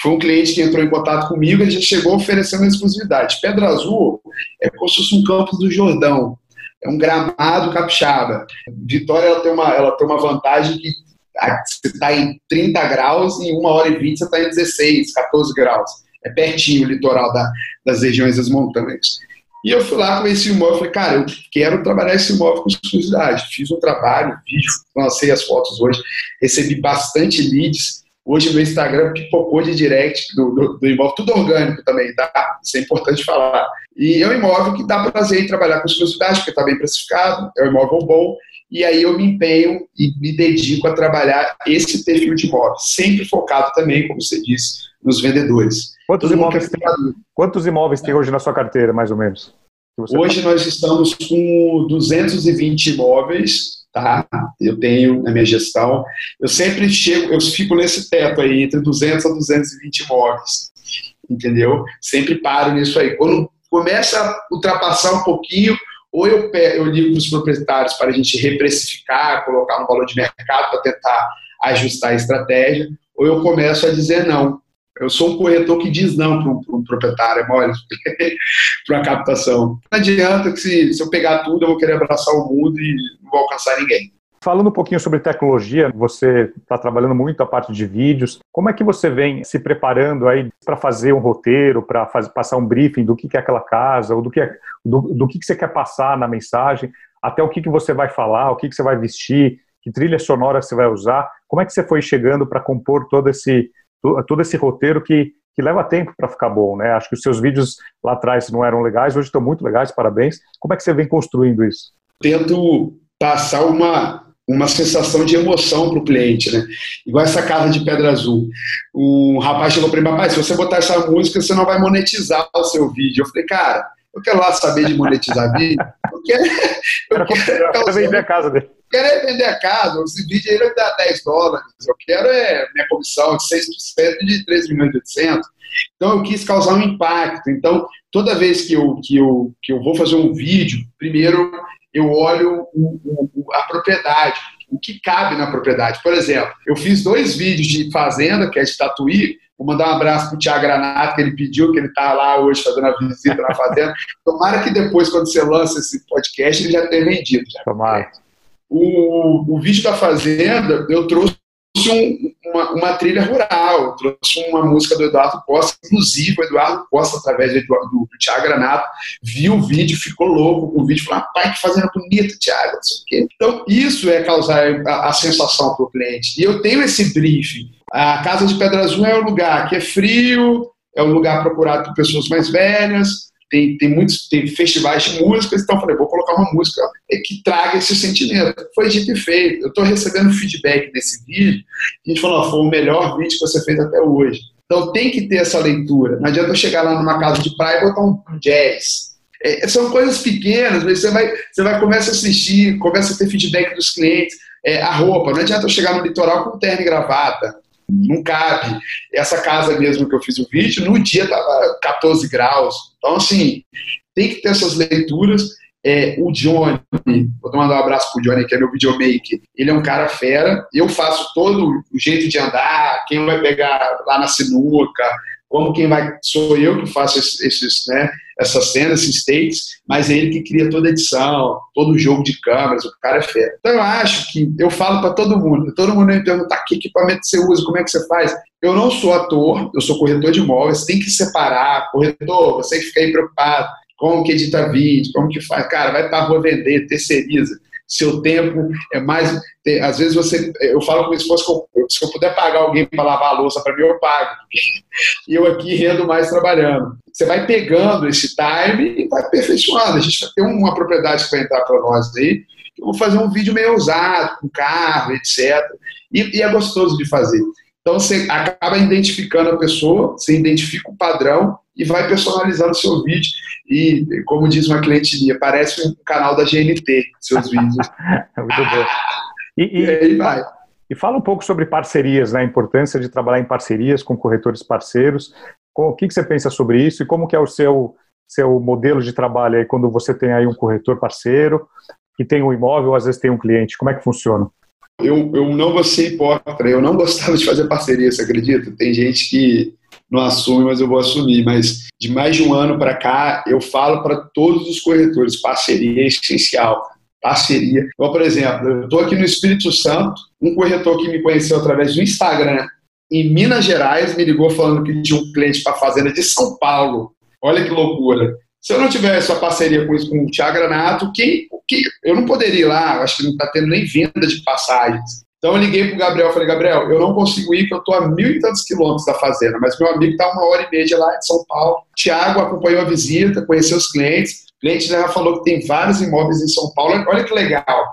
Foi um cliente que entrou em contato comigo, ele já chegou oferecendo exclusividade. Pedra Azul é como se fosse um campus do Jordão, é um gramado capixaba. Vitória ela tem uma, ela tem uma vantagem que você está em 30 graus e em 1 hora e 20 você está em 16, 14 graus. É pertinho o litoral da, das regiões das montanhas. E eu fui lá com esse imóvel, falei, cara, eu quero trabalhar esse imóvel com exclusividade. Fiz um trabalho, vídeo, lancei as fotos hoje, recebi bastante leads, Hoje no Instagram pipocou de direct do, do, do, imóvel, tudo orgânico também, tá? Isso é importante falar. E é um imóvel que dá prazer em trabalhar com exclusividade, porque está bem precificado, é um imóvel bom, e aí eu me empenho e me dedico a trabalhar esse perfil de imóvel, sempre focado também, como você disse, nos vendedores. Quantos, imóveis tem, quantos imóveis tem hoje na sua carteira, mais ou menos? Hoje nós estamos com 220 imóveis, tá? Eu tenho na minha gestão, eu sempre chego, eu fico nesse teto aí, entre 200 a 220 imóveis, entendeu? Sempre paro nisso aí. Quando começa a ultrapassar um pouquinho, ou eu, eu ligo para os proprietários para a gente reprecificar, colocar no valor de mercado para tentar ajustar a estratégia, ou eu começo a dizer não. Eu sou um corretor que diz não para um, um, proprietário, é (laughs) para uma captação. Não adianta que se, se eu pegar tudo, eu vou querer abraçar o mundo e não vou alcançar ninguém. Falando um pouquinho sobre tecnologia, você está trabalhando muito a parte de vídeos. Como é que você vem se preparando aí para fazer um roteiro, para passar um briefing do que, que é aquela casa, ou do que, é, do, do que, que você quer passar na mensagem, até o que, que você vai falar, o que, que você vai vestir, que trilha sonora você vai usar? Como é que você foi chegando para compor todo esse, todo esse roteiro que, que leva tempo para ficar bom, né? Acho que os seus vídeos lá atrás não eram legais, hoje estão muito legais, parabéns. Como é que você vem construindo isso? Tento passar uma, uma sensação de emoção para o cliente, né? Igual essa casa de Pedra Azul. Um rapaz chegou para mim, rapaz, se você botar essa música, você não vai monetizar o seu vídeo. Eu falei, cara, eu quero lá saber de monetizar vídeo. Eu quero, (laughs) eu quero, eu quero vender a casa dele. Eu quero é vender a casa. Esse vídeo aí vai dar 10 dólares. Eu quero é minha comissão de 6% de 3 milhões e 800. Então, eu quis causar um impacto. Então, toda vez que eu, que eu, que eu vou fazer um vídeo, primeiro eu olho o, o, a propriedade, o que cabe na propriedade. Por exemplo, eu fiz dois vídeos de fazenda, que é de Tatuí, Vou mandar um abraço para o Tiago Granato, que ele pediu, que ele está lá hoje fazendo a visita na fazenda. (laughs) Tomara que depois, quando você lança esse podcast, ele já tenha vendido. Já. Tomara. O, o vídeo da fazenda, eu trouxe um, uma, uma, trilha rural, trouxe uma música do Eduardo Costa, inclusive o Eduardo Costa, através do, do, do Tiago Granato, viu o vídeo, ficou louco com o vídeo, falou, pai, que fazenda bonita, Tiago, não sei o quê. Então, isso é causar a, a sensação para o cliente. E eu tenho esse briefing. A Casa de Pedra Azul é um lugar que é frio, é um lugar procurado por pessoas mais velhas, tem, tem muitos tem festivais de músicas, então falei, vou colocar uma música que traga esse sentimento. Foi dito e feito. Eu estou recebendo feedback desse vídeo, a gente falou, foi o melhor vídeo que você fez até hoje. Então tem que ter essa leitura. Não adianta eu chegar lá numa casa de praia e botar um jazz. É, são coisas pequenas, mas você vai, você vai começa a assistir, começa a ter feedback dos clientes. É, a roupa, não adianta eu chegar no litoral com terno e gravata. Não cabe. Essa casa mesmo que eu fiz o vídeo, no dia tava 14 graus. Então, assim, tem que ter essas leituras. É, o Johnny, vou mandar um abraço pro Johnny, que é meu videomaker. Ele é um cara fera. Eu faço todo o jeito de andar, quem vai pegar lá na sinuca, como quem vai sou eu que faço esses, né, essas cenas, esses takes, mas é ele que cria toda a edição, todo o jogo de câmeras, o cara é fera. Então eu acho que eu falo para todo mundo, todo mundo me pergunta que equipamento você usa, como é que você faz? Eu não sou ator, eu sou corretor de imóveis, tem que separar, corretor, você que fica aí preocupado, como que edita vídeo, como que faz, cara, vai para rua vender, terceiriza seu tempo é mais. Tem, às vezes você. Eu falo como se fosse que se eu puder pagar alguém para lavar a louça para mim, eu pago. (laughs) E eu aqui rendo mais trabalhando. Você vai pegando esse time e vai aperfeiçoando. A gente vai ter uma propriedade que vai entrar para nós aí. Eu vou fazer um vídeo meio usado, com carro, etc. E, e é gostoso de fazer. Então você acaba identificando a pessoa, você identifica o padrão e vai personalizando o seu vídeo. E, como diz uma cliente minha, parece um canal da GNT, seus vídeos. (laughs) Muito bom. E, e, e, aí vai. E fala um pouco sobre parcerias, né? a importância de trabalhar em parcerias com corretores parceiros. O que, que você pensa sobre isso e como que é o seu, seu modelo de trabalho aí quando você tem aí um corretor parceiro que tem um imóvel, às vezes tem um cliente, como é que funciona? Eu, eu não vou ser hipócrita, eu não gostava de fazer parceria, você acredita? Tem gente que não assume, mas eu vou assumir. Mas de mais de um ano para cá, eu falo para todos os corretores: parceria é essencial. Parceria. Então, por exemplo, eu estou aqui no Espírito Santo, um corretor que me conheceu através do Instagram, em Minas Gerais, me ligou falando que tinha um cliente para a fazenda de São Paulo. Olha que loucura. Se eu não tivesse a parceria com, com o Thiago Granato, quem, quem, eu não poderia ir lá, acho que não está tendo nem venda de passagens. Então eu liguei para o Gabriel falei, Gabriel, eu não consigo ir porque eu estou a mil e tantos quilômetros da fazenda, mas meu amigo está uma hora e meia lá de São Paulo. Tiago acompanhou a visita, conheceu os clientes. O cliente já falou que tem vários imóveis em São Paulo. Olha que legal.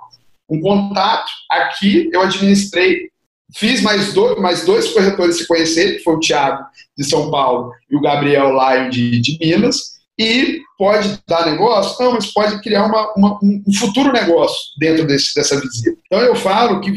Um contato aqui eu administrei. Fiz mais dois, mais dois corretores se conhecer, que foi o Tiago de São Paulo e o Gabriel Laio de, de Minas e pode dar negócio? Não, mas pode criar uma, uma, um futuro negócio dentro desse, dessa visita. Então eu falo que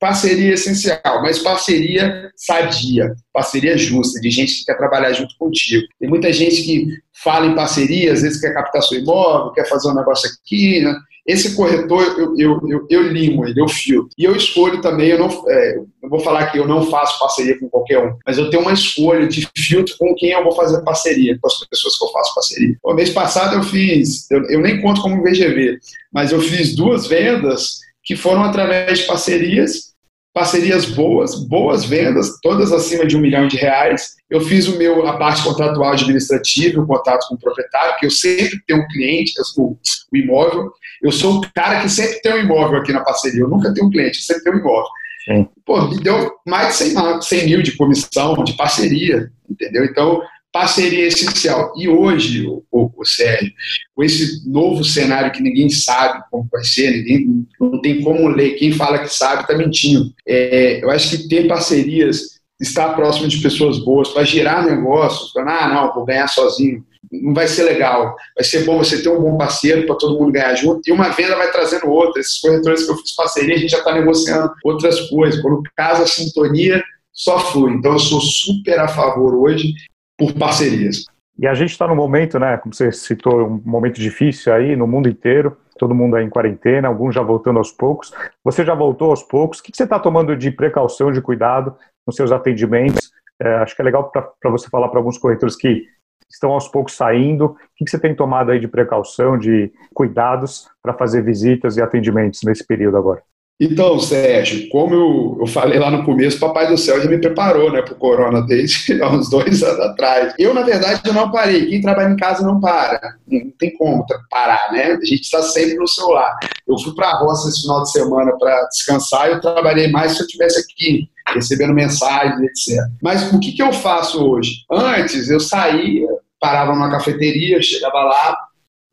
parceria é essencial, mas parceria sadia, parceria justa, de gente que quer trabalhar junto contigo. Tem muita gente que fala em parceria, às vezes quer captar seu imóvel, quer fazer um negócio aqui, né? Esse corretor, eu, eu, eu, eu, limo ele, eu filtro. E eu escolho também, eu não, é, eu vou falar que eu não faço parceria com qualquer um, mas eu tenho uma escolha de filtro com quem eu vou fazer parceria, com as pessoas que eu faço parceria. O mês passado eu fiz, eu, eu nem conto como VGV, mas eu fiz duas vendas que foram através de parcerias parcerias boas, boas vendas, todas acima de um milhão de reais. Eu fiz o meu, a parte contratual administrativa, o contato com o proprietário, que eu sempre tenho um cliente, o, o imóvel. Eu sou o cara que sempre tem um imóvel aqui na parceria. Eu nunca tenho um cliente, eu sempre tenho um imóvel. Sim. Pô, me deu mais de 100, 100 mil de comissão, de parceria, entendeu? Então, parceria essencial. E hoje, o, o, Sérgio, com esse novo cenário que ninguém sabe como vai ser, ninguém não tem como ler, quem fala que sabe está mentindo. É, eu acho que ter parcerias, estar próximo de pessoas boas, para gerar negócios, para, ah, não, vou ganhar sozinho, não vai ser legal. Vai ser bom você ter um bom parceiro para todo mundo ganhar junto, e uma venda vai trazendo outra. Esses corretores que eu fiz parceria, a gente já está negociando outras coisas. Quando casa a sintonia, só flui. Então, eu sou super a favor hoje por parcerias. E a gente está no momento, né, como você citou, um momento difícil aí no mundo inteiro, todo mundo aí em quarentena, alguns já voltando aos poucos. Você já voltou aos poucos. O que você está tomando de precaução, de cuidado nos seus atendimentos? É, acho que é legal para você falar para alguns corretores que estão aos poucos saindo. O que você tem tomado aí de precaução, de cuidados para fazer visitas e atendimentos nesse período agora? Então, Sérgio, como eu, eu falei lá no começo, Papai do Céu já me preparou né, para o corona desde (laughs) há uns dois anos atrás. Eu, na verdade, eu não parei. Quem trabalha em casa não para. Não tem como parar, né? A gente está sempre no celular. Eu fui para a roça esse final de semana para descansar e eu trabalhei mais se eu estivesse aqui, recebendo mensagens, etc. Mas o que, que eu faço hoje? Antes, eu saía, parava numa cafeteria, chegava lá,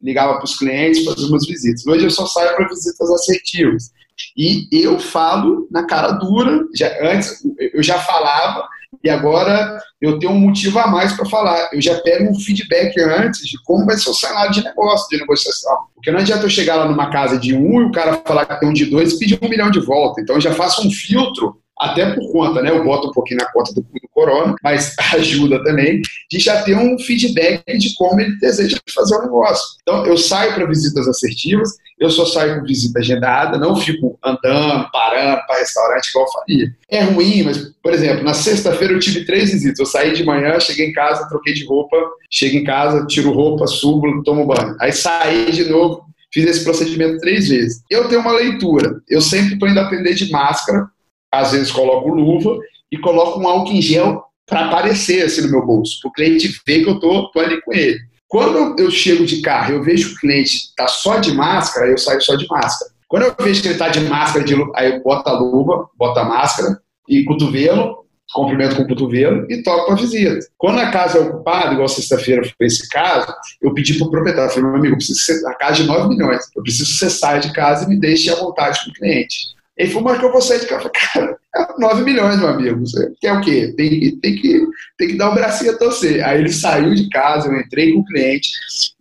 ligava para os clientes, fazia umas visitas. Hoje eu só saio para visitas assertivas. E eu falo na cara dura, já, antes eu já falava, e agora eu tenho um motivo a mais para falar. Eu já pego um feedback antes de como vai ser o cenário de negócio, de negociação. Porque não adianta eu chegar lá numa casa de um e o cara falar que tem um de dois e pedir um milhão de volta. Então eu já faço um filtro até por conta, né? Eu boto um pouquinho na conta do, do, Corona, mas (laughs) ajuda também, de já ter um feedback de como ele deseja fazer o negócio. Então, eu saio para visitas assertivas, eu só saio com visita agendada, não fico andando, parando para restaurante igual eu faria. É ruim, mas, por exemplo, na sexta-feira eu tive três visitas. Eu saí de manhã, cheguei em casa, troquei de roupa, chego em casa, tiro roupa, subo, tomo banho. Aí saí de novo, fiz esse procedimento três vezes. Eu tenho uma leitura. Eu sempre estou indo atender de máscara, às vezes coloco luva e coloco um álcool em gel para aparecer assim no meu bolso, para o cliente ver que eu tô, tô ali com ele. Quando eu chego de carro, eu vejo que o cliente está só de máscara, eu saio só de máscara. Quando eu vejo que ele está de máscara, de, aí eu boto a luva, boto a máscara e cotovelo, cumprimento com o cotovelo e toco para visita. Quando a casa é ocupada, igual sexta-feira foi esse caso, eu pedi para o proprietário, falei, meu amigo, preciso a casa de 9 milhões, eu preciso que você saia de casa e me deixe à vontade com o cliente. Ele falou, mas que eu vou sair de casa. Cara, é 9 milhões, meu amigo. Você quer o quê? Tem, tem, que, tem que dar o um bracinho a torcer. Aí ele saiu de casa, eu entrei com o cliente,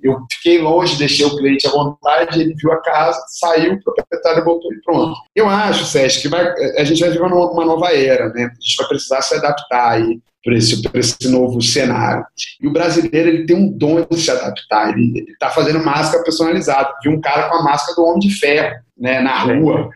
eu fiquei longe, deixei o cliente à vontade, ele viu a casa, saiu, o proprietário voltou e pronto. Eu acho, Sérgio, que vai, a gente vai viver uma nova era, né? A gente vai precisar se adaptar aí para esse, esse novo cenário. E o brasileiro ele tem um dom de se adaptar. Ele está fazendo máscara personalizada. Vi um cara com a máscara do Homem de Ferro né, na rua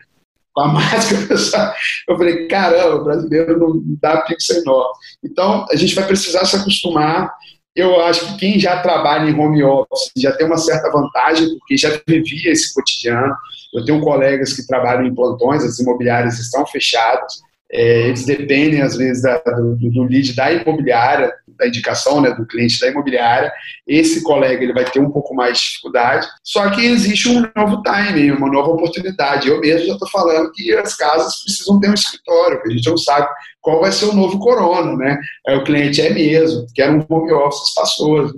com a (laughs) máscara. Eu falei, caramba, o brasileiro não dá pico sem nó. Então, a gente vai precisar se acostumar. Eu acho que quem já trabalha em home office já tem uma certa vantagem, porque já vivia esse cotidiano. Eu tenho colegas que trabalham em plantões, as imobiliárias estão fechadas, é, eles dependem, às vezes, da, do, do, lead da imobiliária, da indicação né, do cliente da imobiliária. Esse colega ele vai ter um pouco mais de dificuldade, só que existe um novo timing, uma nova oportunidade. Eu mesmo já estou falando que as casas precisam ter um escritório, que a gente não sabe qual vai ser o novo corona, né? Aí o cliente é mesmo, quer um home office espaçoso.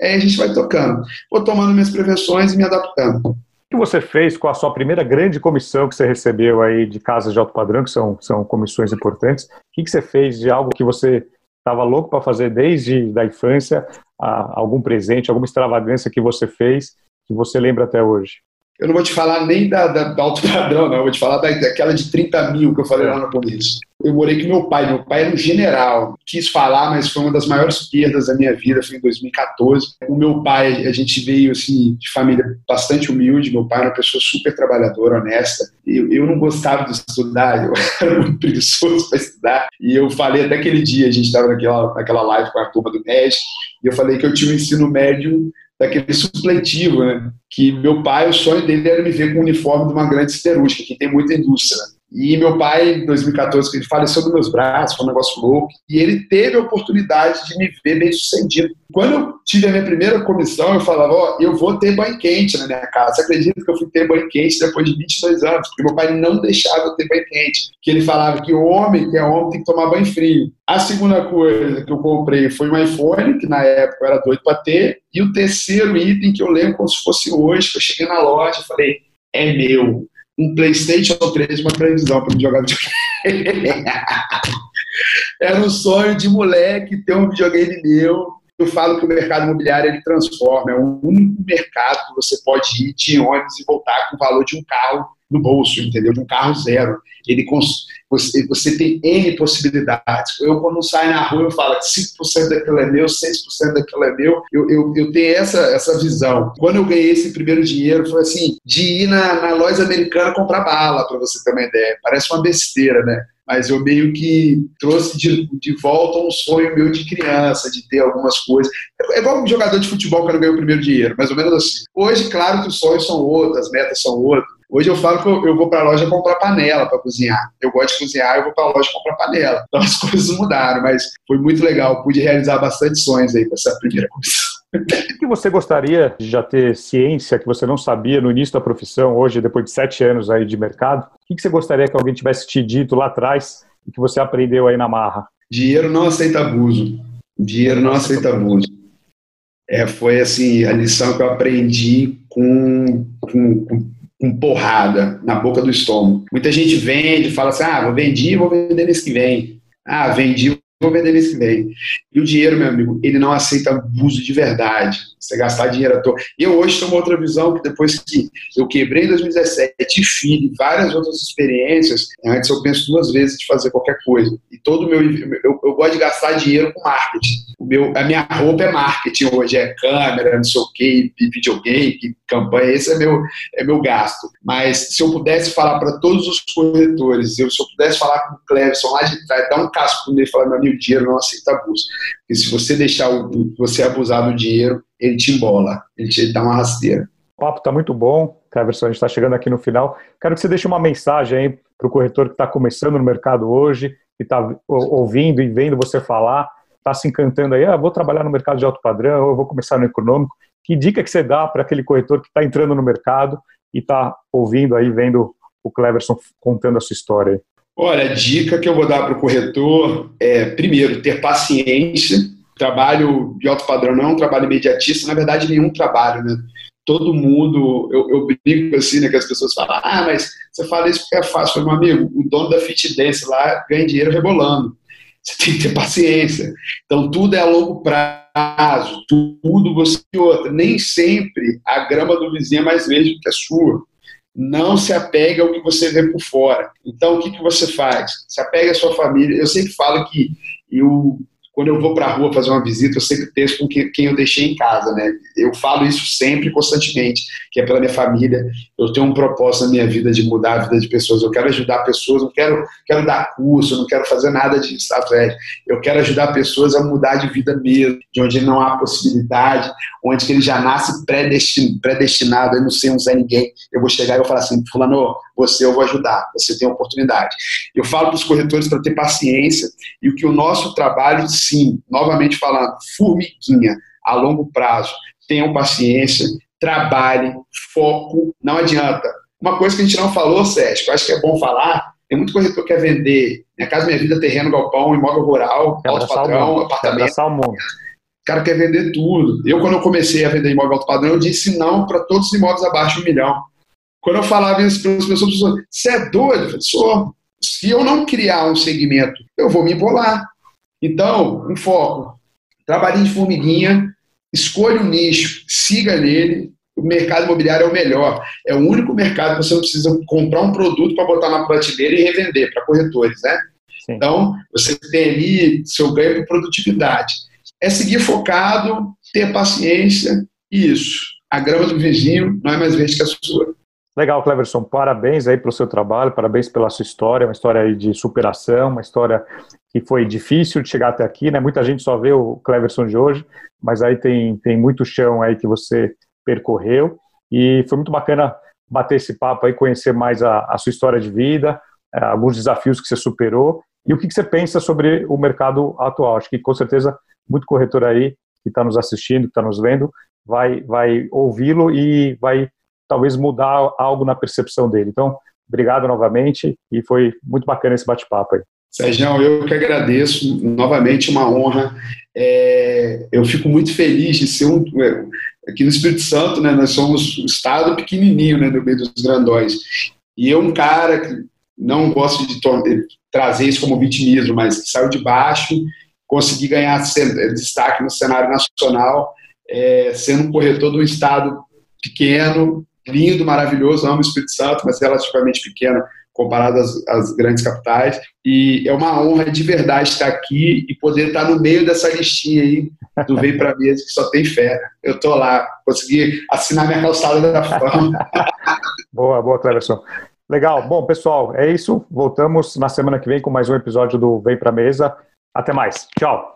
Aí a gente vai tocando. Vou tomando minhas prevenções e me adaptando que você fez com a sua primeira grande comissão que você recebeu aí de casas de alto padrão, que são, são comissões importantes? O que, que você fez de algo que você estava louco para fazer desde da infância, a, algum presente, alguma extravagância que você fez que você lembra até hoje? Eu não vou te falar nem da, da, da alto padrão, não. Eu vou te falar da, daquela de 30 mil que eu falei lá no começo. Eu morei com meu pai. Meu pai era um general. Quis falar, mas foi uma das maiores perdas da minha vida. Foi em 2014. O meu pai, a gente veio assim, de família bastante humilde. Meu pai era uma pessoa super trabalhadora, honesta. Eu, eu não gostava de estudar. Eu (laughs) era muito preguiçoso para estudar. E eu falei até aquele dia, a gente estava naquela, naquela live com a turma do MED, e eu falei que eu tinha um ensino médio daquele supletivo, né? Que meu pai, o sonho dele era me ver com o uniforme de uma grande siderúrgica, que tem muita indústria. Né? E meu pai, em 2014, ele faleceu dos meus braços, foi um negócio louco. E ele teve a oportunidade de me ver bem sucedido. Quando eu tive a minha primeira comissão, eu falava: Ó, oh, eu vou ter banho quente na minha casa. Você acredita que eu fui ter banho quente depois de 22 anos? Porque meu pai não deixava eu ter banho quente. Que ele falava que o homem, que é homem, tem que tomar banho frio. A segunda coisa que eu comprei foi um iPhone, que na época eu era doido para ter. E o terceiro item que eu lembro como se fosse hoje, que eu cheguei na loja e falei: é meu um PlayStation 3 uma televisão para jogar videogame. (laughs) Era um sonho de moleque ter um videogame meu. Eu falo que o mercado imobiliário ele transforma, é o único mercado que você pode ir de ônibus e voltar com o valor de um carro no bolso, entendeu? De um carro zero. Ele você, você tem N possibilidades. Eu, quando saio na rua, eu falo que 5% daquilo é meu, 6% daquilo é meu. Eu, eu, eu tenho essa, essa visão. Quando eu ganhei esse primeiro dinheiro, foi assim, de ir na, na loja americana comprar bala, para você ter uma ideia. Parece uma besteira, né? mas eu meio que trouxe de, de volta um sonho meu de criança, de ter algumas coisas. É igual um jogador de futebol que não ganhou o primeiro dinheiro, mais ou menos assim. Hoje, claro que os sonhos são outros, as metas são outras, Hoje eu falo que eu, eu vou para a loja comprar panela para cozinhar. Eu gosto de cozinhar, eu vou para a loja comprar panela. Então (laughs) as coisas mudaram, mas foi muito legal. Pude realizar bastante sonhos aí com essa primeira comissão. O (laughs) que você gostaria de já ter ciência que você não sabia no início da profissão, hoje, depois de sete anos aí de mercado? O que você gostaria que alguém tivesse te dito lá atrás e que você aprendeu aí na marra? Dinheiro não aceita abuso. Dinheiro não aceita abuso. É, foi assim a lição que eu aprendi com, com, com com porrada na boca do estômago. Muita gente vende, fala assim: ah, vou vender, vou vender mês que vem. Ah, vendi, vou vender que vem. E o dinheiro, meu amigo, ele não aceita abuso de verdade. Você gastar dinheiro à toa. E eu hoje tenho uma outra visão, que depois que eu quebrei em 2017, filho, várias outras experiências, antes eu penso duas vezes de fazer qualquer coisa. E todo meu. Eu, eu gosto de gastar dinheiro com marketing. O meu, a minha roupa é marketing hoje, é câmera, não sei o quê, videogame, campanha, esse é meu, é meu gasto. Mas se eu pudesse falar para todos os corretores, eu, se eu pudesse falar com o Cleverson lá de trás, dar um casco nele e falar, meu amigo, dinheiro não aceita abuso. Porque se você deixar o, você abusar do dinheiro, ele te embola, ele te dá uma rasteira. O papo está muito bom, Cleverson, a gente está chegando aqui no final. Quero que você deixe uma mensagem para o corretor que está começando no mercado hoje, que está ouvindo e vendo você falar, está se encantando aí, ah, vou trabalhar no mercado de alto padrão, eu vou começar no econômico. Que dica que você dá para aquele corretor que está entrando no mercado e está ouvindo aí, vendo o Cleverson contando a sua história? Olha, a dica que eu vou dar para o corretor é, primeiro, ter paciência. Trabalho de alto padrão não é um trabalho imediatista, na verdade, nenhum trabalho, né? Todo mundo, eu, eu brinco assim, né, que as pessoas falam, ah, mas você fala isso porque é fácil. Meu amigo, o dono da Fit Dance lá ganha dinheiro rebolando. Você tem que ter paciência. Então, tudo é a longo prazo, tudo você outra. Nem sempre a grama do vizinho é mais verde que a sua. Não se apegue ao que você vê por fora. Então, o que, que você faz? Se apega à sua família. Eu sempre falo que eu quando eu vou para a rua fazer uma visita, eu sempre penso com quem eu deixei em casa, né? Eu falo isso sempre, constantemente, que é pela minha família. Eu tenho um propósito na minha vida de mudar a vida de pessoas. Eu quero ajudar pessoas, não quero, quero dar curso, não quero fazer nada de estratégia. Eu quero ajudar pessoas a mudar de vida mesmo, de onde não há possibilidade, onde ele já nasce predestinado, predestinado, eu não sei, não sei ninguém. Eu vou chegar e vou falar assim, fulano, você eu vou ajudar, você tem oportunidade. Eu falo para os corretores para ter paciência e o que o nosso trabalho, sim, novamente falando, formiguinha, a longo prazo, tenham paciência, trabalhe, foco, não adianta. Uma coisa que a gente não falou, Sérgio, que eu acho que é bom falar, tem muito corretor que quer vender Minha Casa Minha Vida, terreno, galpão, imóvel rural, alto padrão, apartamento. O cara quer vender tudo. Eu, quando eu comecei a vender imóvel alto padrão, eu disse não para todos os imóveis abaixo de um milhão. Quando eu falava isso para as pessoas, você é doido? Eu falei, sou. Se eu não criar um segmento, eu vou me embolar. Então, um foco. Trabalhinho de formiguinha, escolha um nicho, siga nele. O mercado imobiliário é o melhor. É o único mercado que você não precisa comprar um produto para botar na prateleira e revender para corretores, né? Sim. Então, você tem ali seu ganho por produtividade. É seguir focado, ter paciência e isso. A grama do vizinho não é mais verde que a sua. Legal, Cleverson. Parabéns aí pelo seu trabalho, parabéns pela sua história, uma história de superação, uma história que foi difícil de chegar até aqui, né? Muita gente só vê o Cleverson de hoje, mas aí tem, tem muito chão aí que você percorreu e foi muito bacana bater esse papo aí, conhecer mais a, a sua história de vida, é, alguns desafios que você superou e o que, que você pensa sobre o mercado atual. Acho que com certeza muito corretor aí que está nos assistindo, que está nos vendo, vai, vai ouvi-lo e vai talvez mudar algo na percepção dele. Então, obrigado novamente e foi muito bacana esse bate-papo aí. Sérgio, eu que agradeço, novamente uma honra. É, eu fico muito feliz de ser um. É, aqui no Espírito Santo, né, nós somos um estado pequenininho, né, no meio dos grandões. E eu, um cara que não gosto de trazer isso como vitimismo, mas que saiu de baixo, consegui ganhar destaque no cenário nacional, é, sendo um corretor de um estado pequeno, lindo, maravilhoso, amo o Espírito Santo, mas relativamente pequeno comparado às, às, grandes capitais. E é uma honra de verdade estar aqui e poder estar no meio dessa listinha aí do Vem Pra Mesa, que só tem fé. Eu tô lá, consegui assinar minha calçada da fama. (laughs) boa, boa, Cleverson. Legal. Bom, pessoal, é isso. Voltamos na semana que vem com mais um episódio do Vem Pra Mesa. Até mais. Tchau.